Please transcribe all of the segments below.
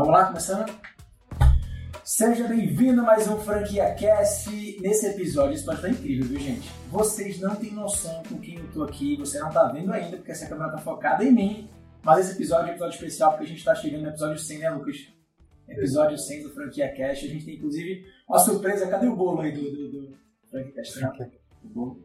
Vamos lá, começando? Seja bem-vindo a mais um Franquia Cast. Nesse episódio, isso pode estar incrível, viu, gente? Vocês não têm noção com quem eu tô aqui, você não tá vendo ainda, porque essa câmera tá focada em mim. Mas esse episódio é um episódio especial porque a gente tá chegando no episódio 100, né, Lucas? Episódio 100 do Franquia Cast. A gente tem, inclusive, uma surpresa. Cadê o bolo aí do, do, do Franquia Cast? Né? O bolo.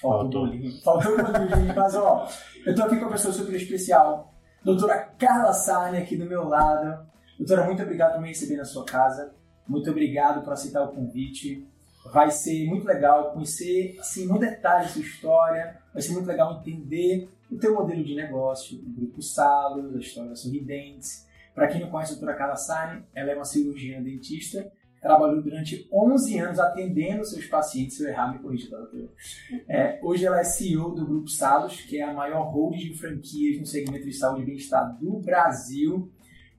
Falta o bolinho. Falta o bolinho, mas ó, eu tô aqui com uma pessoa super especial. Doutora Carla Sarne aqui do meu lado. Doutora, muito obrigado por me receber na sua casa. Muito obrigado por aceitar o convite. Vai ser muito legal conhecer, assim, no detalhe sua história. Vai ser muito legal entender o teu modelo de negócio, o Grupo Salos, a história da Sorridentes. Para quem não conhece a doutora Carla Sarne, ela é uma cirurgiã dentista trabalhou durante 11 anos atendendo seus pacientes. Se eu errar, me corrija, tá, doutora? É, hoje ela é CEO do Grupo Salos, que é a maior holding de franquias no segmento de saúde e bem-estar do Brasil.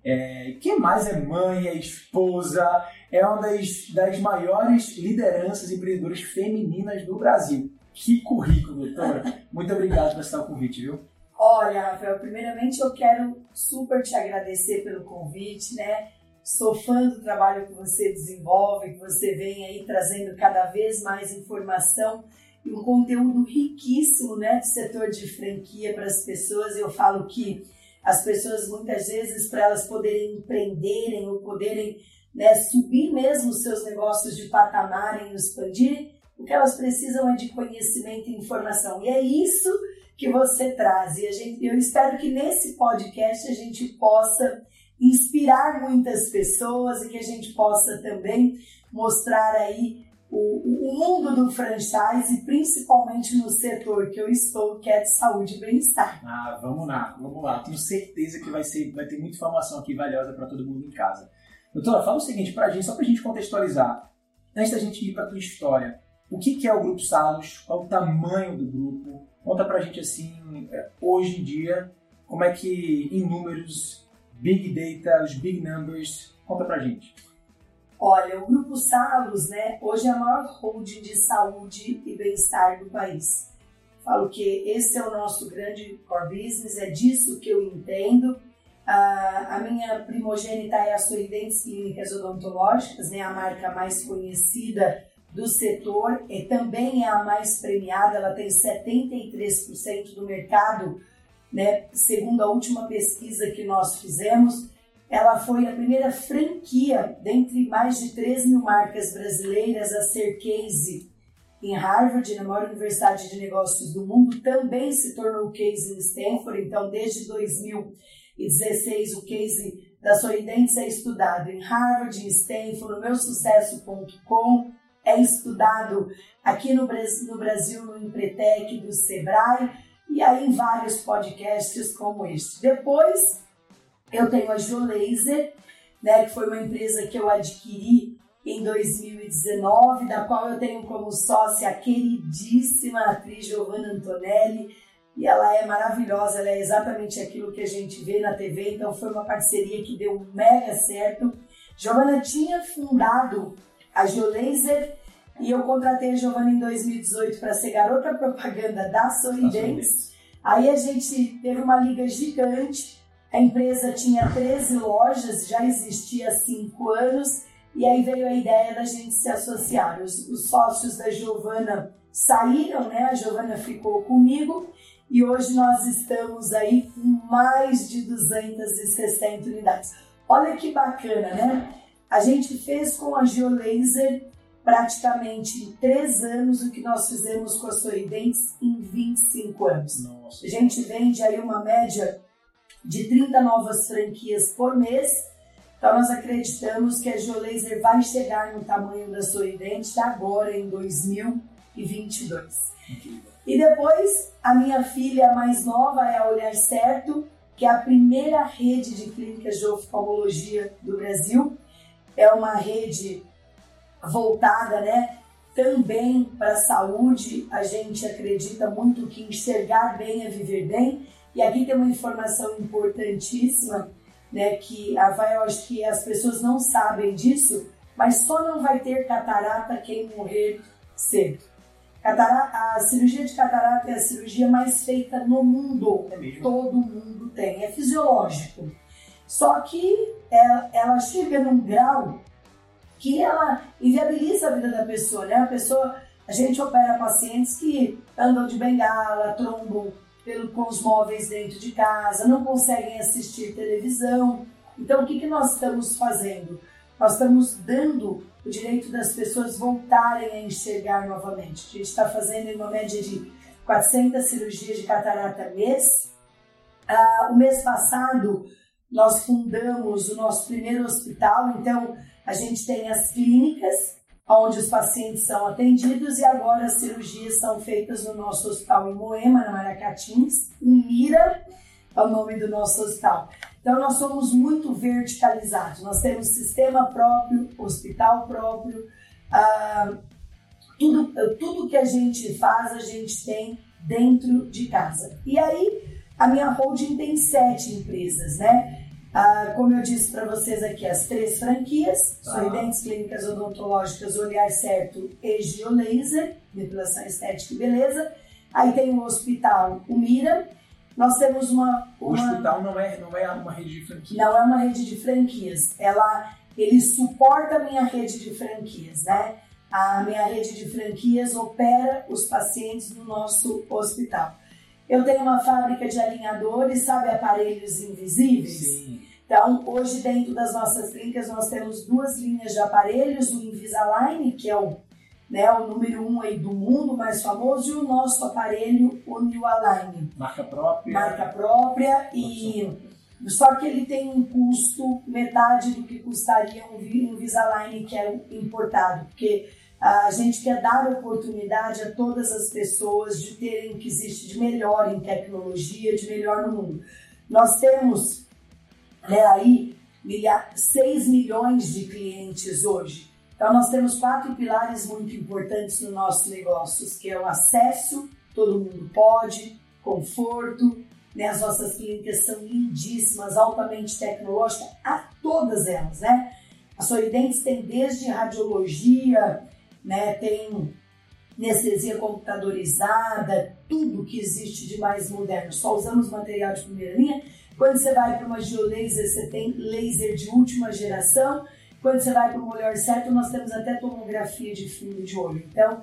É, que mais é mãe, é esposa, é uma das, das maiores lideranças empreendedoras femininas do Brasil. Que currículo, doutora. Muito obrigado por aceitar o convite, viu? Olha, Rafael, primeiramente eu quero super te agradecer pelo convite, né? Sou fã do trabalho que você desenvolve, que você vem aí trazendo cada vez mais informação e um conteúdo riquíssimo, né, de setor de franquia para as pessoas. Eu falo que as pessoas muitas vezes para elas poderem empreenderem ou poderem né, subir mesmo os seus negócios de patamar e expandirem, o que elas precisam é de conhecimento e informação. E é isso que você traz. E a gente, eu espero que nesse podcast a gente possa inspirar muitas pessoas e que a gente possa também mostrar aí o, mundo do franchise, principalmente no setor que eu estou, que é de saúde e bem-estar. Ah, vamos lá, vamos lá. Tenho certeza que vai, ser, vai ter muita informação aqui valiosa para todo mundo em casa. Doutora, fala o seguinte para a gente, só para a gente contextualizar. Antes da gente ir para a tua história, o que, que é o Grupo Salos? Qual o tamanho do grupo? Conta para a gente assim, é, hoje em dia, como é que em números Big Data, os Big Numbers. Conta pra gente. Olha, o Grupo Salos, né, hoje é a maior holding de saúde e bem-estar do país. Falo que esse é o nosso grande core business, é disso que eu entendo. a minha primogênita é a Sorridentes Clínicas Odontológicas, né, a marca mais conhecida do setor e também é a mais premiada, ela tem 73% do mercado né? Segundo a última pesquisa que nós fizemos, ela foi a primeira franquia dentre mais de 3 mil marcas brasileiras a ser case em Harvard, na maior universidade de negócios do mundo, também se tornou case em Stanford, então desde 2016 o case da Sorridentes é estudado em Harvard, em Stanford, no meusucesso.com, é estudado aqui no Brasil, no, Brasil, no Empretec do Sebrae, e aí em vários podcasts como este. Depois eu tenho a Geolaser, né, que foi uma empresa que eu adquiri em 2019, da qual eu tenho como sócia a queridíssima atriz Giovanna Antonelli, e ela é maravilhosa, ela é exatamente aquilo que a gente vê na TV, então foi uma parceria que deu mega certo. Giovanna tinha fundado a Geolaser e eu contratei a Giovana em 2018 para ser garota propaganda da Sorridentes. Aí a gente teve uma liga gigante. A empresa tinha 13 lojas, já existia há 5 anos. E aí veio a ideia da gente se associar. Os, os sócios da Giovana saíram, né? A Giovana ficou comigo. E hoje nós estamos aí com mais de 260 unidades. Olha que bacana, né? A gente fez com a Geolaser praticamente em três anos o que nós fizemos com a Sorridentes em 25 anos. Nossa. A gente vende aí uma média de 30 novas franquias por mês. Então nós acreditamos que a Geolaser vai chegar no tamanho da Sorridente agora em 2022. E depois a minha filha mais nova é a Olhar Certo, que é a primeira rede de clínicas de oftalmologia do Brasil. É uma rede voltada, né, também para a saúde. A gente acredita muito que enxergar bem é viver bem. E aqui tem uma informação importantíssima, né, que a vai, eu acho que as pessoas não sabem disso, mas só não vai ter catarata quem morrer cedo. Catarata, a cirurgia de catarata é a cirurgia mais feita no mundo. É Todo mundo tem, é fisiológico. Só que ela, ela chega num grau que ela inviabiliza a vida da pessoa, né? A pessoa, a gente opera pacientes que andam de bengala, trombam pelo, com os móveis dentro de casa, não conseguem assistir televisão. Então, o que, que nós estamos fazendo? Nós estamos dando o direito das pessoas voltarem a enxergar novamente. A gente está fazendo uma média de 400 cirurgias de catarata mês. Ah, o mês passado, nós fundamos o nosso primeiro hospital, então a gente tem as clínicas onde os pacientes são atendidos e agora as cirurgias são feitas no nosso hospital em Moema, na Maracatins, em Mira, é o nome do nosso hospital. Então nós somos muito verticalizados, nós temos sistema próprio, hospital próprio, ah, tudo, tudo que a gente faz a gente tem dentro de casa. E aí a minha holding tem sete empresas, né? Ah, como eu disse para vocês aqui, as três franquias, ah. Sorridentes Clínicas Odontológicas, Olhar Certo e Geolaser, depilação estética e beleza. Aí tem o hospital, o Mira. Nós temos uma... O hospital não é, não é uma rede de franquias? Não é uma rede de franquias. Ela, ele suporta a minha rede de franquias, né? A minha rede de franquias opera os pacientes no nosso hospital. Eu tenho uma fábrica de alinhadores, sabe, aparelhos invisíveis? Sim. Então, hoje dentro das nossas clínicas nós temos duas linhas de aparelhos, o Invisalign, que é o, né, o número um aí do mundo mais famoso, e o nosso aparelho, o New Align. Marca própria. Marca própria e só que ele tem um custo metade do que custaria um Invisalign que é importado, porque a gente quer dar oportunidade a todas as pessoas de terem o que existe de melhor em tecnologia, de melhor no mundo. Nós temos né, aí 6 milhões de clientes hoje. Então nós temos quatro pilares muito importantes no nosso negócio, que é o acesso, todo mundo pode, conforto, né? As nossas clínicas são lindíssimas, altamente tecnológicas, a todas elas, né? A Sorridentes tem desde radiologia, né? Tem anestesia computadorizada, tudo que existe de mais moderno. Só usamos material de primeira linha. Quando você vai para uma geolaser, você tem laser de última geração. Quando você vai para o olhar certo, nós temos até tomografia de fundo de olho. Então,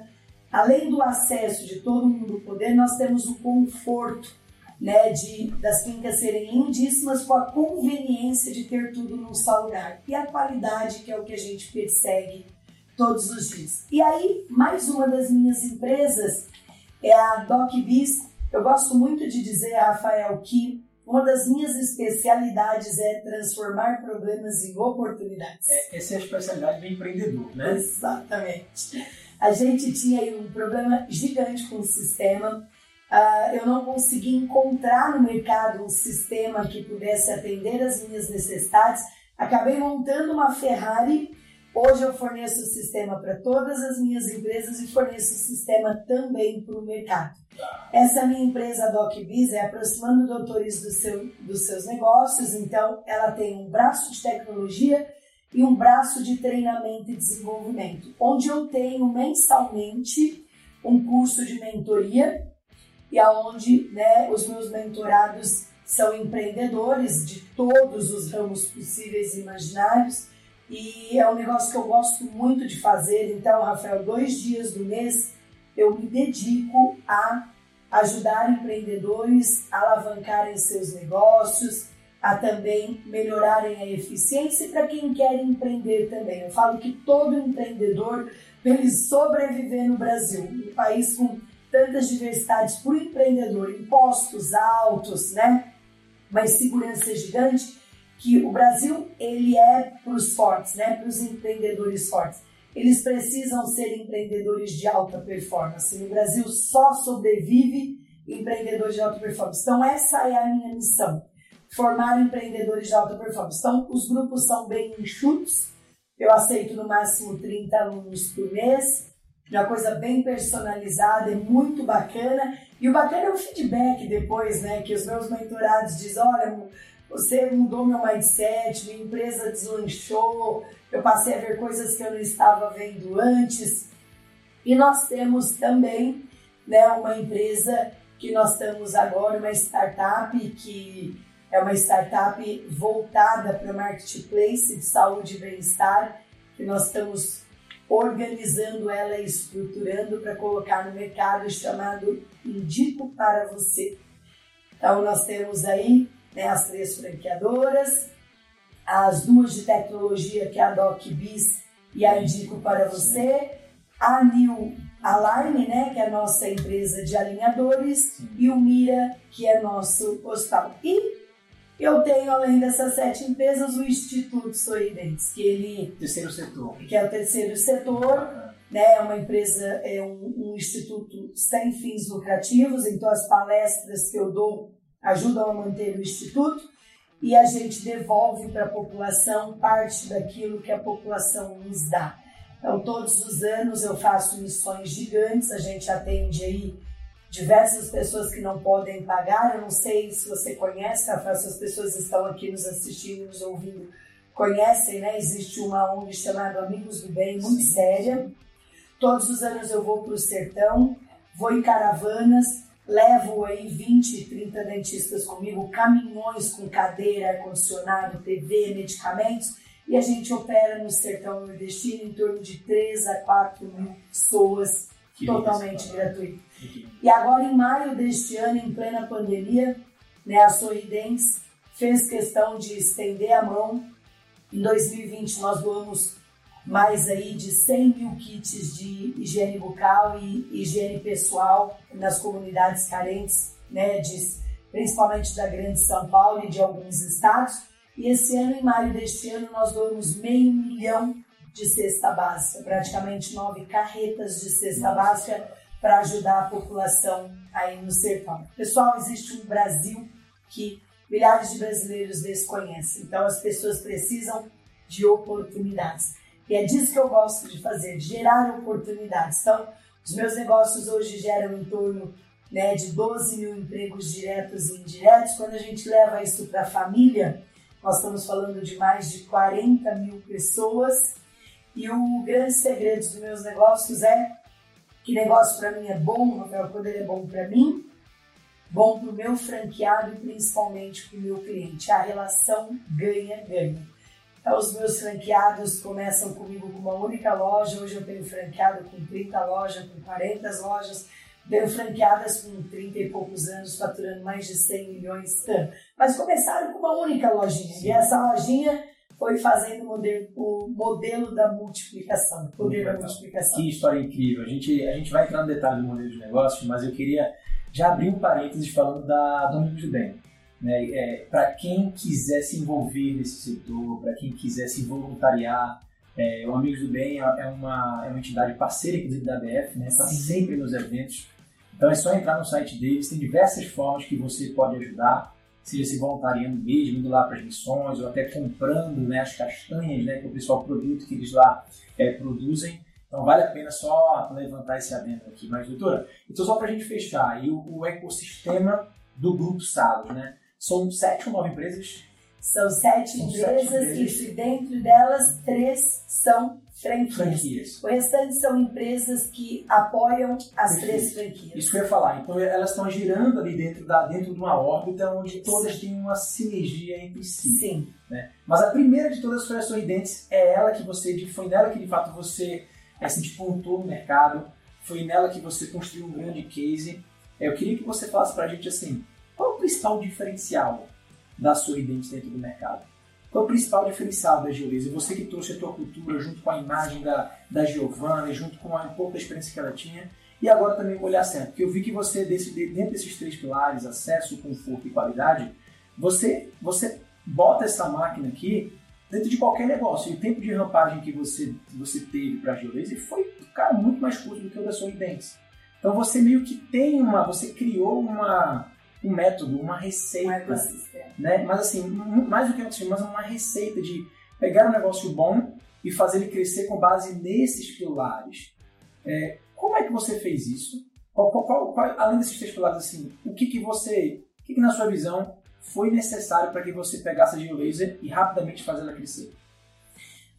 além do acesso de todo mundo poder, nós temos o conforto né, de, das clínicas serem lindíssimas com a conveniência de ter tudo num só lugar. E a qualidade, que é o que a gente persegue todos os dias. E aí, mais uma das minhas empresas é a DocBiz. Eu gosto muito de dizer, Rafael, que uma das minhas especialidades é transformar problemas em oportunidades. É, essa é a especialidade do empreendedor, né? Exatamente. A gente tinha aí um problema gigante com o sistema. Uh, eu não consegui encontrar no mercado um sistema que pudesse atender as minhas necessidades. Acabei montando uma Ferrari Hoje eu forneço o sistema para todas as minhas empresas e forneço o sistema também para o mercado. Essa minha empresa DocBiz é aproximando doutores do seu, dos seus negócios, então ela tem um braço de tecnologia e um braço de treinamento e desenvolvimento, onde eu tenho mensalmente um curso de mentoria e aonde né, os meus mentorados são empreendedores de todos os ramos possíveis e imaginários e é um negócio que eu gosto muito de fazer. Então, Rafael, dois dias do mês eu me dedico a ajudar empreendedores a alavancarem seus negócios, a também melhorarem a eficiência para quem quer empreender também. Eu falo que todo empreendedor, para ele sobreviver no Brasil, um país com tantas diversidades para o empreendedor, impostos altos, né? Uma insegurança gigante, que o Brasil ele é para os fortes, né, para os empreendedores fortes. Eles precisam ser empreendedores de alta performance. No Brasil só sobrevive empreendedores de alta performance. Então essa é a minha missão, formar empreendedores de alta performance. Então os grupos são bem enxutos. Eu aceito no máximo 30 alunos por mês. Uma coisa bem personalizada, é muito bacana. E o bacana é o feedback depois, né? Que os meus mentorados dizem, olha, você mudou meu mindset, minha empresa deslanchou, eu passei a ver coisas que eu não estava vendo antes. E nós temos também né, uma empresa que nós estamos agora, uma startup que é uma startup voltada para o marketplace de saúde e bem-estar, que nós estamos organizando ela e estruturando para colocar no mercado chamado Indico para Você. Então, nós temos aí né, as três franqueadoras, as duas de tecnologia, que é a DocBiz e a Indico para Você, a New Alarme, né, que é a nossa empresa de alinhadores, e o Mira, que é nosso hospital. E eu tenho, além dessas sete empresas, o Instituto Sorridentes, que ele... Terceiro setor. Que é o terceiro setor, né? É uma empresa, é um, um instituto sem fins lucrativos, então as palestras que eu dou ajudam a manter o instituto e a gente devolve para a população parte daquilo que a população nos dá. Então, todos os anos eu faço missões gigantes, a gente atende aí diversas pessoas que não podem pagar. Eu não sei se você conhece, Rafael, se as pessoas estão aqui nos assistindo, nos ouvindo, conhecem, né? Existe uma ONG chamada Amigos do Bem, muito séria. Todos os anos eu vou para o sertão, vou em caravanas, levo aí 20, 30 dentistas comigo, caminhões com cadeira, ar-condicionado, TV, medicamentos, e a gente opera no sertão nordestino em torno de 3 a 4 mil pessoas, que totalmente gratuito. E agora, em maio deste ano, em plena pandemia, né, a Sorridentes fez questão de estender a mão. Em 2020, nós doamos mais aí de 100 mil kits de higiene bucal e higiene pessoal nas comunidades carentes, né, de, principalmente da Grande São Paulo e de alguns estados. E esse ano, em maio deste ano, nós doamos meio milhão de cesta básica, praticamente nove carretas de cesta básica para ajudar a população aí no sertão. Pessoal, existe um Brasil que milhares de brasileiros desconhecem, então as pessoas precisam de oportunidades. E é disso que eu gosto de fazer, gerar oportunidades. Então, os meus negócios hoje geram em torno né, de 12 mil empregos diretos e indiretos. Quando a gente leva isso para a família, nós estamos falando de mais de 40 mil pessoas. E o grande segredo dos meus negócios é que negócio para mim é bom, Rafael, quando ele é bom para mim, bom para o meu franqueado e principalmente para o meu cliente. A relação ganha-ganha. Então, os meus franqueados começam comigo com uma única loja. Hoje eu tenho franqueado com 30 lojas, com 40 lojas. Tenho franqueadas com 30 e poucos anos, faturando mais de 100 milhões. Mas começaram com uma única lojinha. E essa lojinha foi fazendo o modelo, o modelo da multiplicação. Poder da multiplicação. Que história incrível. A gente, a gente vai entrar no detalhe do modelo de negócio, mas eu queria já abrir um parênteses falando da Domingos do Bem. Né? É, para quem quiser se envolver nesse setor, para quem quiser se voluntariar, é, o Amigos do Bem é uma, é uma entidade parceira, inclusive, da ABF, né? está sempre nos eventos. Então é só entrar no site deles, tem diversas formas que você pode ajudar seja se voluntariando mesmo, indo lá para as missões, ou até comprando né, as castanhas né, que o pessoal produz, que eles lá é, produzem. Então vale a pena só levantar esse adendo aqui. Mas, doutora, então só para a gente fechar, aí o, o, ecossistema do Grupo Salos, né? São sete ou nove empresas? São sete, São empresas, sete empresas e dentro delas três são franquias. franquias. O restante são empresas que apoiam as Perfeito. três franquias. Isso que eu ia falar. Então elas estão girando ali dentro, da, dentro de uma órbita onde todas Sim. têm uma sinergia entre si. Sim. Né? Mas a primeira de todas foi a Sorridentes. É ela que você, foi nela que de fato você se despontou no mercado. Foi nela que você construiu um grande case. Eu queria que você falasse pra gente assim, o principal diferencial da Sorridentes dentro do mercado? Qual é o principal diferencial da Geolise? Você que trouxe a tua cultura junto com a imagem da, da Giovanna, junto com a, pouco da experiência que ela tinha, e agora também o olhar certo. Porque eu vi que você, desse, dentro desses três pilares, acesso, conforto e qualidade, você, você bota essa máquina aqui dentro de qualquer negócio. E o tempo de rampagem que você, você teve para a Geolise foi, cara, muito mais curto do que o da Sorridentes. Então você meio que tem uma, você criou uma, um método, uma receita. Um né? Mas assim, mais do que um mas uma receita de pegar um negócio bom e fazer ele crescer com base nesses pilares. É, como é que você fez isso? Qual, qual, qual, além desses três pilares, assim, o que, que você, o que, que na sua visão foi necessário para que você pegasse a GeoLaser e rapidamente fazer ela crescer?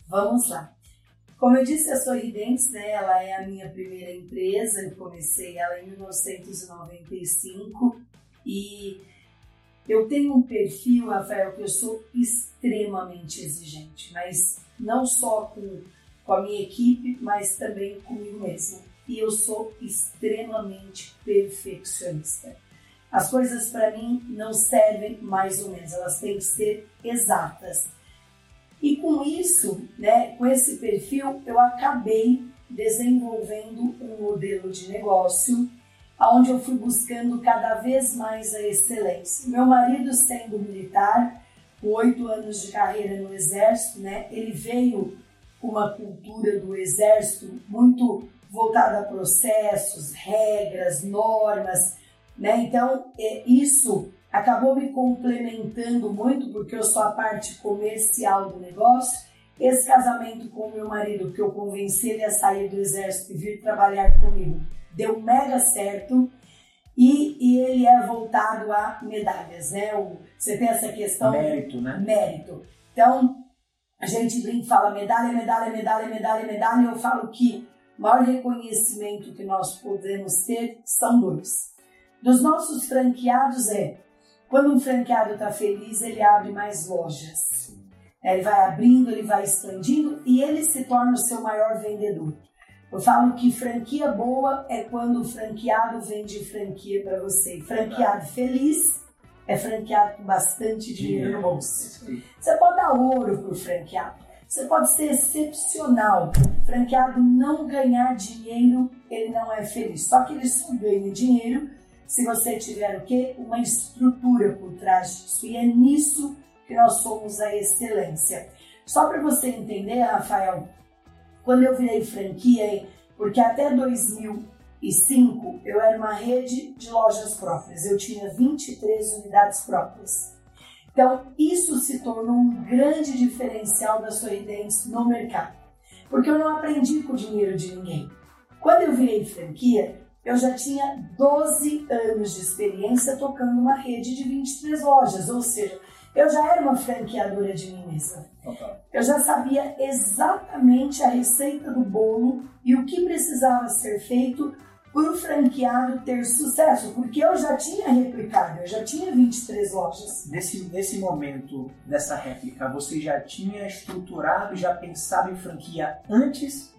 Vamos lá. Como eu disse, a Sorridentes, né, ela é a minha primeira empresa. Eu comecei ela em 1995 e Eu tenho um perfil, Rafael, que eu sou extremamente exigente, mas não só com, com a minha equipe, mas também comigo mesma. E eu sou extremamente perfeccionista. As coisas para mim não servem mais ou menos, elas têm que ser exatas. E com isso, né, com esse perfil, eu acabei desenvolvendo um modelo de negócio onde eu fui buscando cada vez mais a excelência. Meu marido, sendo militar, oito anos de carreira no Exército, né, ele veio com uma cultura do Exército muito voltada a processos, regras, normas, né? Então, é, isso acabou me complementando muito, porque eu sou a parte comercial do negócio. Esse casamento com meu marido, que eu convenci ele a sair do exército e vir trabalhar comigo, deu mega certo. E, e ele é voltado a medalhas, né? O, você tem essa questão. Mérito, né? Mérito. Então, a gente brinca fala medalha, medalha, medalha, medalha, medalha. Eu falo que o maior reconhecimento que nós podemos ter são dois dos nossos franqueados é quando um franqueado está feliz, ele abre mais lojas. Ele vai abrindo, ele vai expandindo e ele se torna o seu maior vendedor. Eu falo que franquia boa é quando o franqueado vende franquia para você. Franqueado feliz é franqueado com bastante dinheiro no bolso. Você pode dar ouro para o franqueado. Você pode ser excepcional. Franqueado não ganhar dinheiro, ele não é feliz. Só que ele só ganha dinheiro se você tiver o quê? Uma estrutura por trás disso. E é nisso que nós somos a excelência. Só para você entender, Rafael, quando eu virei franquia, porque até 2005 eu era uma rede de lojas próprias, eu tinha 23 unidades próprias. Então, isso se tornou um grande diferencial da Sorridentes no mercado, porque eu não aprendi com o dinheiro de ninguém. Quando eu virei franquia, eu já tinha 12 anos de experiência tocando uma rede de 23 lojas, ou seja, eu já era uma franqueadora de mim mesma. Eu já sabia exatamente a receita do bolo e o que precisava ser feito para o franqueado ter sucesso, porque eu já tinha replicado, eu já tinha 23 lojas. Nesse, nesse momento dessa réplica, você já tinha estruturado, já pensado em franquia antes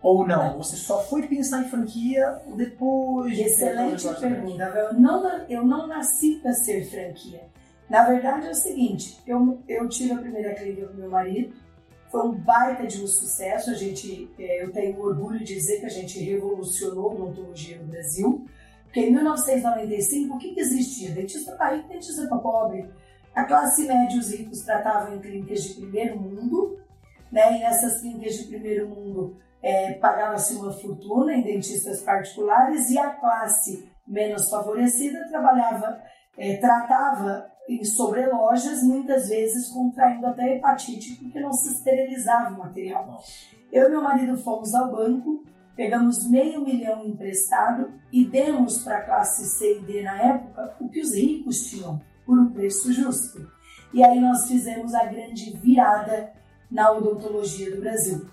ou não? Você só foi pensar em franquia depois de Excelente pergunta. Eu não, eu não nasci para ser franquia. Na verdade é o seguinte, eu, eu tive a primeira clínica com meu marido, foi um baita de um sucesso, a gente, é, eu tenho orgulho de dizer que a gente revolucionou a odontologia no Brasil, porque em 1995 o que, que existia? Dentista para rico, dentista para pobre. A classe média e os ricos tratavam em clínicas de primeiro mundo, né? e nessas clínicas de primeiro mundo é, pagava-se uma fortuna em dentistas particulares e a classe menos favorecida trabalhava, é, tratava em sobrelojas, muitas vezes contraindo até hepatite, porque não se esterilizava o material. Eu e meu marido fomos ao banco, pegamos meio milhão emprestado e demos para a classe C e D na época o que os ricos tinham, por um preço justo. E aí nós fizemos a grande virada na odontologia do Brasil.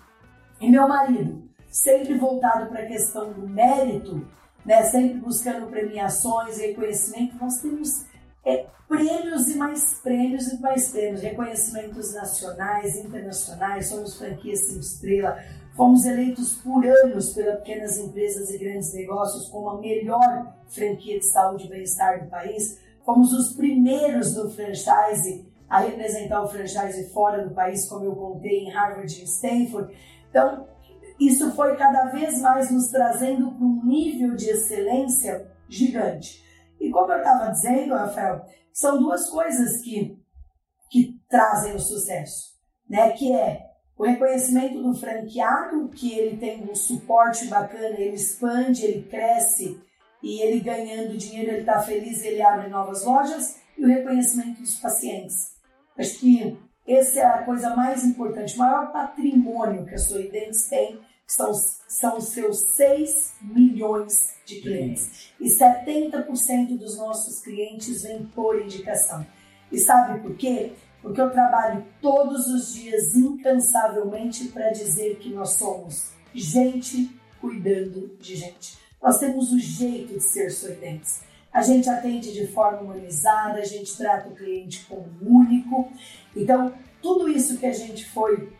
E meu marido, sempre voltado para a questão do mérito, né, sempre buscando premiações, reconhecimento, nós temos é, prêmios e mais prêmios e mais prêmios, reconhecimentos nacionais, internacionais, somos franquia 5 estrela, fomos eleitos por anos pelas pequenas empresas e grandes negócios como a melhor franquia de saúde e bem-estar do país, fomos os primeiros no franchise a representar o franchise fora do país, como eu contei em Harvard e Stanford. Então, isso foi cada vez mais nos trazendo para um nível de excelência gigante. E como eu estava dizendo, Rafael, são duas coisas que, que trazem o sucesso, né? Que é o reconhecimento do franqueado, que ele tem um suporte bacana, ele expande, ele cresce e ele ganhando dinheiro, ele está feliz, ele abre novas lojas, e o reconhecimento dos pacientes. Acho que essa é a coisa mais importante. O maior patrimônio que a Sorridentes tem são, são seus 6 milhões de clientes. E 70% dos nossos clientes vêm por indicação. E sabe por quê? Porque eu trabalho todos os dias incansavelmente para dizer que nós somos gente cuidando de gente. Nós temos o jeito de ser sorridentes. a gente atende de forma humanizada, a gente trata o cliente como único. Então, tudo isso que a gente foi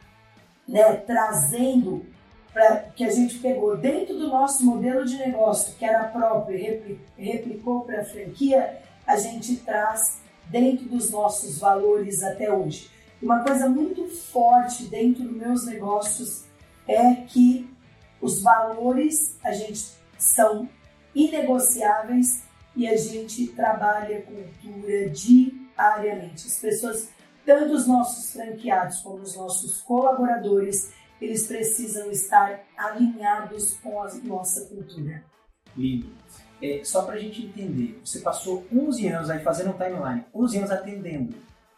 né, trazendo, pra, que a gente pegou dentro do nosso modelo de negócio, que era próprio e replicou para a franquia, a gente traz dentro dos nossos valores até hoje. Uma coisa muito forte dentro dos meus negócios é que os valores a gente são inegociáveis e a gente trabalha cultura diariamente. As pessoas, tanto os nossos franqueados como os nossos colaboradores, eles precisam estar alinhados com a nossa cultura. Lindo. É, só para a gente entender, você passou 11 anos aí fazendo um timeline, 11 anos atendendo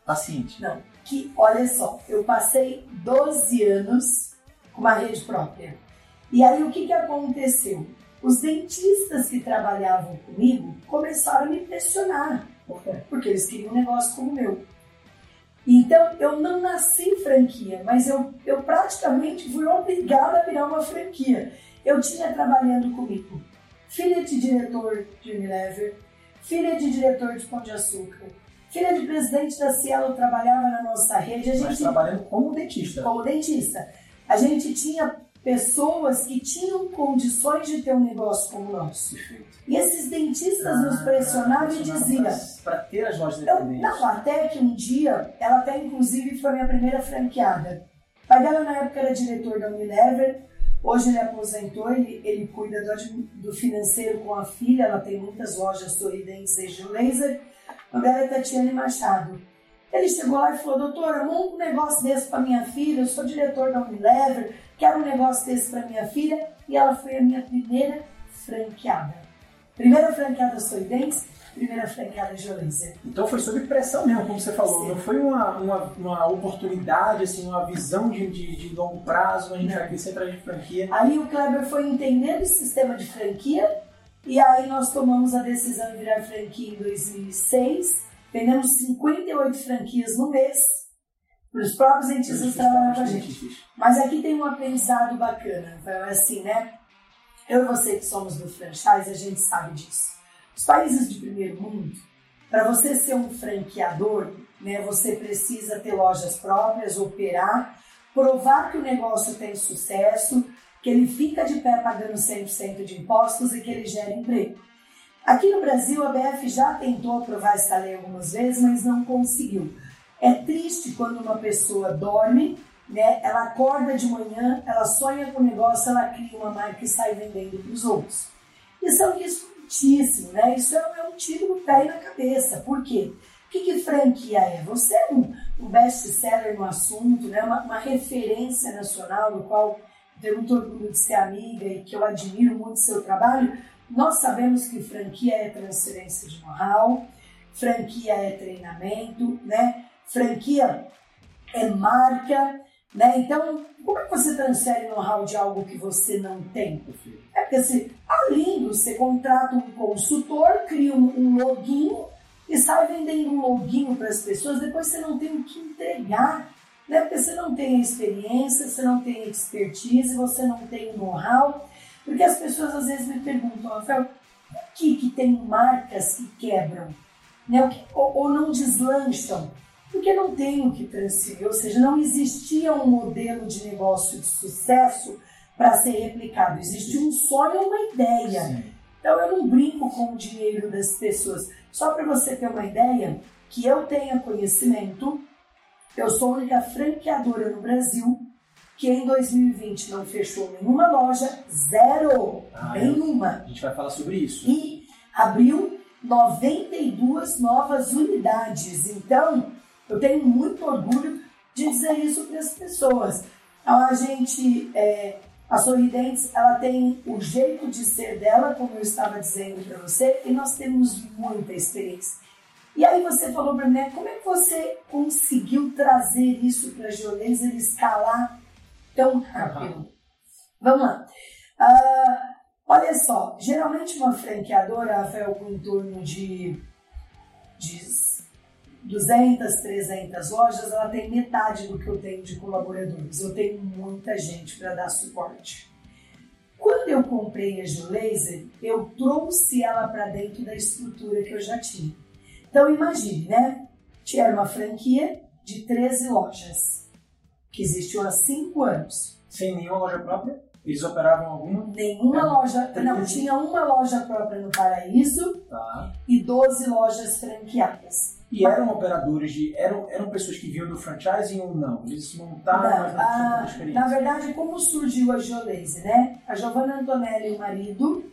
paciente. Não, que olha só, eu passei 12 anos com uma rede própria. E aí o que, que aconteceu? Os dentistas que trabalhavam comigo começaram a me pressionar. Porque eles queriam um negócio como o meu. Então, eu não nasci franquia, mas eu, eu praticamente fui obrigada a virar uma franquia. Eu tinha trabalhando comigo filha de diretor de Unilever, filha de diretor de Pão de Açúcar, filha de presidente da Cielo, trabalhava na nossa rede. A gente, mas trabalhando como dentista. Como dentista. A gente tinha pessoas que tinham condições de ter um negócio como o nosso. E esses dentistas ah, nos pressionavam e diziam. Para ter as lojas independentes. Não, até que um dia, ela até inclusive foi minha primeira franqueada. O pai dela na época era diretor da Unilever, hoje ele aposentou, ele, ele cuida do, do financeiro com a filha, ela tem muitas lojas sorridentes de laser. O dela é Tatiane Machado. Ele chegou lá e falou, doutora, monta um negócio desse para minha filha, eu sou diretor da Unilever, quero um negócio desse para minha filha. E ela foi a minha primeira franqueada. Primeira franqueada Sorridentes, primeira franqueada Jolência. Então foi sob pressão mesmo, como você falou. Sim. Não foi uma, uma, uma, oportunidade, assim, uma visão de, de, de longo prazo, a gente vai crescer atrás de franquia. Ali o Kleber foi entendendo o sistema de franquia e aí nós tomamos a decisão de virar franquia em 2006 Vendemos 58 franquias no mês os próprios dentistas trabalhar com a gente. Mas aqui tem um aprendizado bacana. Então, é assim, né? Eu e você que somos do franchise, a gente sabe disso. Os países de primeiro mundo, para você ser um franqueador, né, você precisa ter lojas próprias, operar, provar que o negócio tem sucesso, que ele fica de pé pagando 100% de impostos e que ele gera emprego. Aqui no Brasil, a BF já tentou aprovar essa lei algumas vezes, mas não conseguiu. É triste quando uma pessoa dorme, né? Ela acorda de manhã, ela sonha com o negócio, ela cria uma marca e sai vendendo para os outros. Isso é um risco muitíssimo, né? Isso é um tiro no pé e na cabeça. Por quê? O que, que franquia é? Você é um, um best-seller no assunto, né? Uma, uma, referência nacional, do qual tenho muito orgulho de ser amiga e que eu admiro muito seu trabalho, nós sabemos que franquia é transferência de know-how, franquia é treinamento, né? Franquia é marca, né? Então, como é que você transfere know-how de algo que você não tem? É porque se, além você contrata um consultor, cria um, um login e sai vendendo um login para as pessoas, depois você não tem o que entregar, né? Porque você não tem experiência, você não tem expertise, você não tem know-how. Porque as pessoas às vezes me perguntam, Rafael, por que, que tem marcas que quebram? Né? Ou, ou não deslancham? Porque não tem o que transferir, ou seja, não existia um modelo de negócio de sucesso para ser replicado. Existia um sonho, uma ideia. Sim. Então eu não brinco com o dinheiro das pessoas. Só para você ter uma ideia, que eu tenha conhecimento, eu sou a única franqueadora no Brasil que em 2020 não fechou nenhuma loja, zero, ah, nenhuma. A gente vai falar sobre isso. E abriu 92 novas unidades. Então, eu tenho muito orgulho de dizer isso para as pessoas. Então, a gente, é, a Sorridentes, ela tem o jeito de ser dela, como eu estava dizendo para você, e nós temos muita experiência. E aí você falou para mim, como é que você conseguiu trazer isso para a Geolesa, escalar tão rápido. Vamos lá. Uh, olha só, geralmente uma franqueadora, Rafael, com em torno de, de 200, 300 lojas, ela tem metade do que eu tenho de colaboradores. Eu tenho muita gente para dar suporte. Quando eu comprei a Geolaser, eu trouxe ela para dentro da estrutura que eu já tinha. Então imagine, né? Tinha uma franquia de 13 lojas, que existiu há 5 anos. Sem nenhuma loja própria? Eles operavam alguma? Nenhuma É, loja. tem- Não, tinha uma loja própria no Paraíso Tá. e 12 lojas franqueadas. E eram operadores de. Eram, eram pessoas que vinham do franchising ou não? Eles se montaram, mas não tinham Ah, tanta experiência. na verdade, como surgiu a Geolaser, né? A Giovanna Antonelli e o marido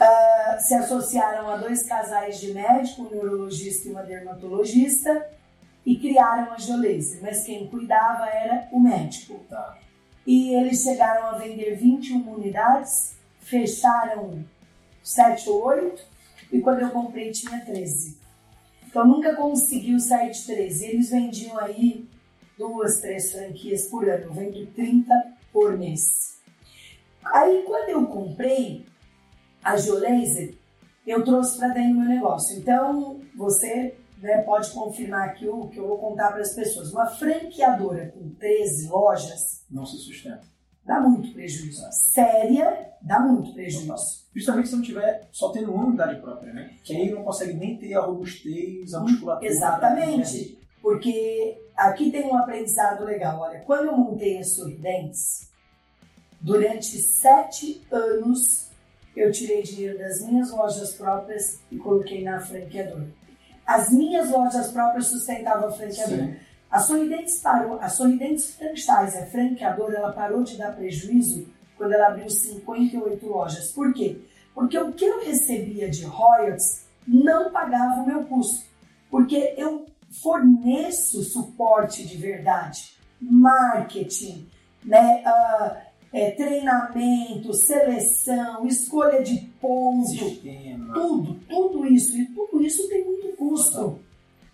ah, se associaram a dois casais de médico, um neurologista e uma dermatologista, e criaram a Geolaser. Mas quem cuidava era o médico. Tá. E eles chegaram a vender 21 unidades, fecharam 7 ou 8, e quando eu comprei tinha 13. Então nunca conseguiu sair de 13. Eles vendiam aí duas, três franquias por ano, eu vendo 30 por mês. Aí quando eu comprei a Geolaser, eu trouxe para dentro do meu negócio. Então você né, pode confirmar aqui o que eu vou contar para as pessoas. Uma franqueadora com 13 lojas Não se sustenta. dá muito prejuízo. Séria, dá muito prejuízo. Principalmente se não tiver só tendo uma unidade própria, né? Que aí não consegue nem ter a robustez, a musculatura. Exatamente. Porque aqui tem um aprendizado legal. Olha, quando eu montei a Sorridentes, durante sete anos eu tirei dinheiro das minhas lojas próprias e coloquei na franqueadora. As minhas lojas próprias sustentavam a franqueadora. Sim. A Sorridentes parou, a Sorridentes Franchise, a franqueadora, ela parou de dar prejuízo quando ela abriu 58 lojas. Por quê? Porque o que eu recebia de royalties não pagava o meu custo. Porque eu forneço suporte de verdade, marketing, né, ah, é, treinamento, seleção, escolha de ponto, Sistema. tudo, tudo isso. E tudo isso tem muito custo.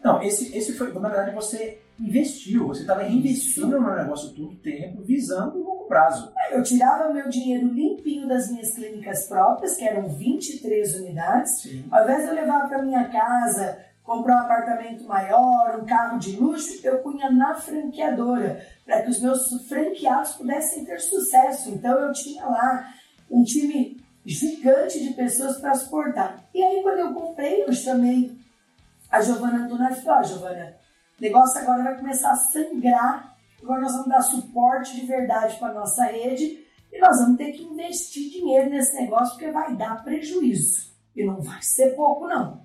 Não, esse, esse foi, na verdade, você investiu, você estava reinvestindo no negócio todo o tempo, visando o prazo. Eu tirava meu dinheiro limpinho das minhas clínicas próprias, que eram 23 unidades. Sim. Ao invés de eu levar para minha casa, comprar um apartamento maior, um carro de luxo, eu punha na franqueadora, para que os meus franqueados pudessem ter sucesso. Então eu tinha lá um time gigante de pessoas para suportar. E aí quando eu comprei, eu chamei a Giovana Antonelli e falei, ó, Giovana, o negócio agora vai começar a sangrar, agora nós vamos dar suporte de verdade para nossa rede e nós vamos ter que investir dinheiro nesse negócio porque vai dar prejuízo. E não vai ser pouco, não.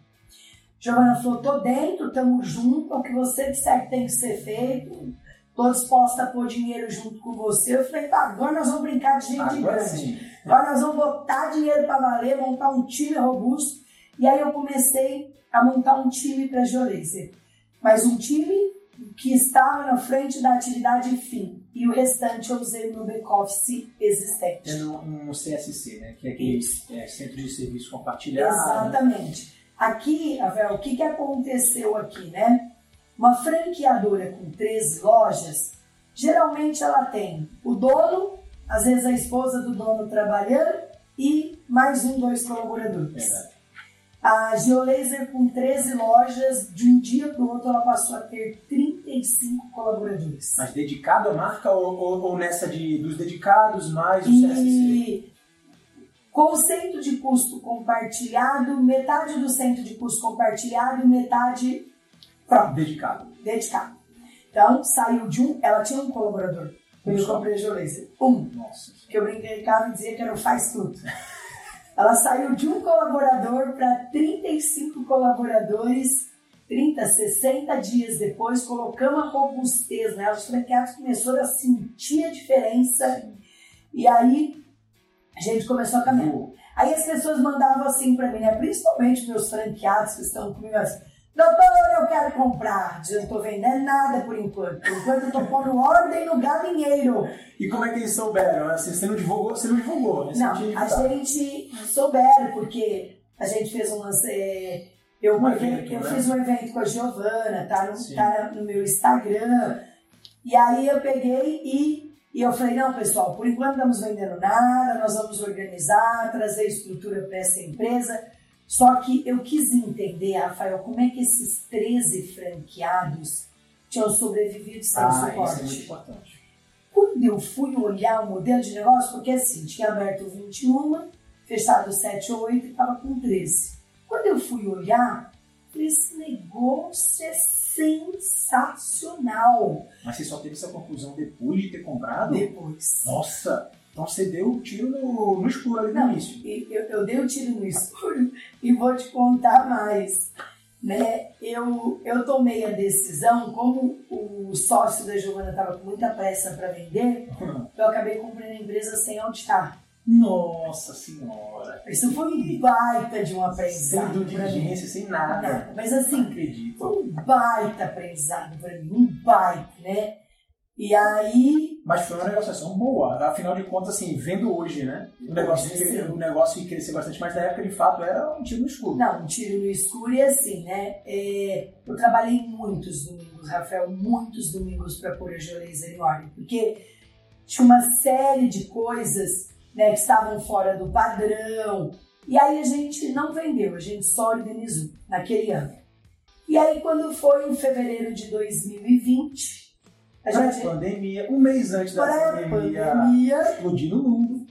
Giovana falou, tô dentro, tamo junto, o que você disser que tem que ser feito, tô disposta a pôr dinheiro junto com você. Eu falei, tá, agora nós vamos brincar de gente Agora grande. sim. Agora nós vamos botar dinheiro para valer, montar um time robusto. E aí eu comecei a montar um time para Geolaser. Mas um time que estava na frente da atividade fim. E o restante eu usei no back-office existente. Um CSC, né? Que é aquele é, Centro de Serviço Compartilhado. Exatamente. Aqui, Rafael, o que, que aconteceu aqui, né? Uma franqueadora com 13 lojas, geralmente ela tem o dono, às vezes a esposa do dono trabalhando e mais um, dois colaboradores. Verdade. A Geolaser com 13 lojas, de um dia para o outro ela passou a ter 35 colaboradores. Mas dedicado à marca ou, ou- ou nessa de, dos dedicados mais o CSC? E conceito de custo compartilhado, metade do centro de custo compartilhado e metade próprio, Dedicado. dedicado. Então, saiu de um, ela tinha um colaborador. Quando eu comprei a Geolaser. Um. Nossa. Que eu brincava e dizia que era o faz tudo. Ela saiu de um colaborador para 35 colaboradores, 30, 60 dias depois, colocamos a robustez nela. Os franqueados começaram a sentir a diferença e aí a gente começou a caminhar. Boa. Aí as pessoas mandavam assim para mim, né? principalmente meus franqueados que estão comigo assim, doutor, eu quero comprar. Eu não estou vendendo nada por enquanto. Por enquanto eu estou pondo ordem no galinheiro. E como é que eles souberam? Assim, você não divulgou, você não divulgou, né? Não, tinha a gente souberam, porque a gente fez um lance. é, Eu, Um evento, eu né? fiz um evento com a Giovana, tá no, tá no meu Instagram. E aí eu peguei e, e eu falei, não, pessoal, por enquanto não estamos vendendo nada, nós vamos organizar, trazer estrutura para essa empresa. Só que eu quis entender, Rafael, como é que esses 13 franqueados tinham sobrevivido sem Ah, isso é suporte. muito importante. Quando eu fui olhar o modelo de negócio, porque assim, tinha aberto 21, fechado 7 ou 8 e estava com 13. Quando eu fui olhar, esse negócio é sensacional. Mas você só teve essa conclusão depois de ter comprado? Depois. Nossa! Então você deu o tiro no, no escuro ali no Não, início. Eu, eu dei o tiro no escuro e vou te contar mais. Né? Eu, eu tomei a decisão, como o sócio da Giovana estava com muita pressa para vender, eu acabei comprando a empresa sem auditar. Nossa senhora! Isso foi um baita de um Sem aprendizado mim. diligência, sem nada. Mas Não assim, acredito. foi um baita aprendizado para mim, um baita, né? E aí, Mas foi uma negociação boa. Afinal de contas, assim, vendo hoje, né? O negócio, Sim. o negócio ia crescer bastante, mas na época, de fato, era um tiro no escuro. não, um tiro no escuro e assim, né? é, eu trabalhei muitos domingos, Rafael, muitos domingos para pôr a Geoleza em ordem, porque tinha uma série de coisas né, que estavam fora do padrão. E aí a gente não vendeu, a gente só organizou naquele ano. E aí, quando foi em fevereiro de 2020, a gente. pandemia, um mês antes da pandemia, Pré-pandemia, explodir no mundo.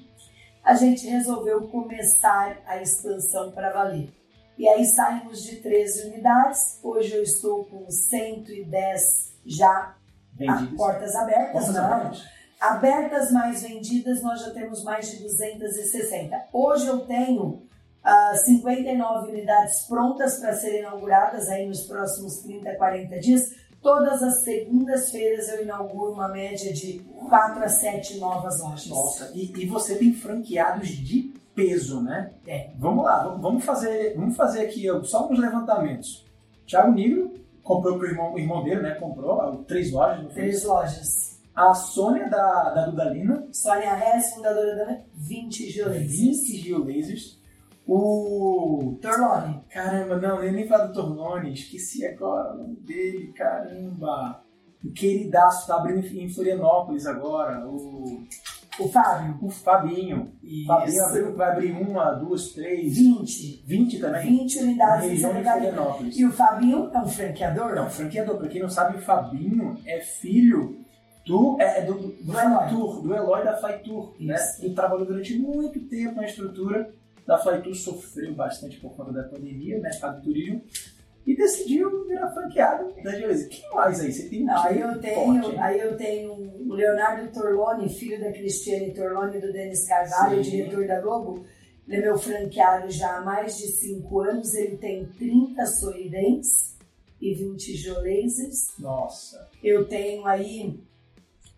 a gente resolveu começar a expansão para valer. E aí saímos de 13 unidades, hoje eu estou com 110 já Vendidos. portas abertas, Portas não. abertas. Abertas mais vendidas, nós já temos mais de 260. Hoje eu tenho ah, 59 unidades prontas para serem inauguradas aí nos próximos 30, 40 dias. Todas as segundas-feiras eu inauguro uma média de 4 a 7 novas lojas. Nossa, e, e você tem franqueados de peso, né? É. Vamos lá, vamos- fazer, vamos fazer aqui só uns levantamentos. Thiago Negro comprou pro irmão, o irmão dele, né? Comprou três lojas? Três lojas. A Sônia da, da Dudalina, Sônia Hess, fundadora da 20 Geolês. 20 geolasers. O. Torlone. Caramba, não, eu nem falo do Torlone, esqueci agora o nome dele, caramba. O queridaço tá abrindo em Florianópolis agora, o, O Fábio. o Fabinho. Isso. Fabinho vai abrir uma, duas, três, 20. 20 também. 20 Na unidades em região de. Florianópolis. E o Fabinho é um franqueador? É um franqueador. Pra quem não sabe, o Fabinho é filho do, é, é do, do, do. Flytour, do Eloy da Flytour. Né? Ele trabalhou durante muito tempo na estrutura da Flytour, sofreu bastante por conta da pandemia, mercado do turismo, e decidiu virar franqueado da Geolese. Quem mais aí? Você tem um Não, aí eu tenho, forte, aí eu tenho o Leonardo Torlone, filho da Cristiane Torlone e do Denis Carvalho, Sim. diretor da Globo. Ele é meu franqueado já há mais de 5 anos. Ele tem 30 sorridentes e 20 geolasers. Nossa. Eu tenho aí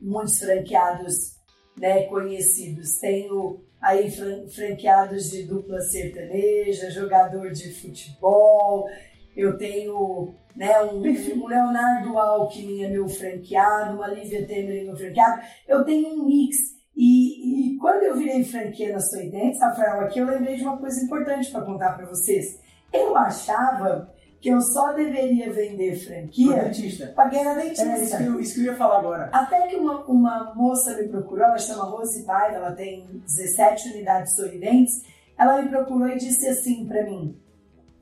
muitos franqueados né, conhecidos. Tenho aí fran- franqueados de dupla sertaneja, jogador de futebol. Eu tenho né, um, um Leonardo Alckmin é meu franqueado, uma Lívia Temer é meu franqueado. Eu tenho um mix. E, e quando eu virei franquia na Soidentes, Rafael, aqui eu lembrei de uma coisa importante para contar para vocês. Eu achava que eu só deveria vender franquia dentista. para ganhar dentista. É, isso que, eu, isso que eu ia falar agora. Até que uma, uma moça me procurou, ela chama Rose Paiva, ela tem 17 unidades sorridentes. Ela me procurou e disse assim pra mim: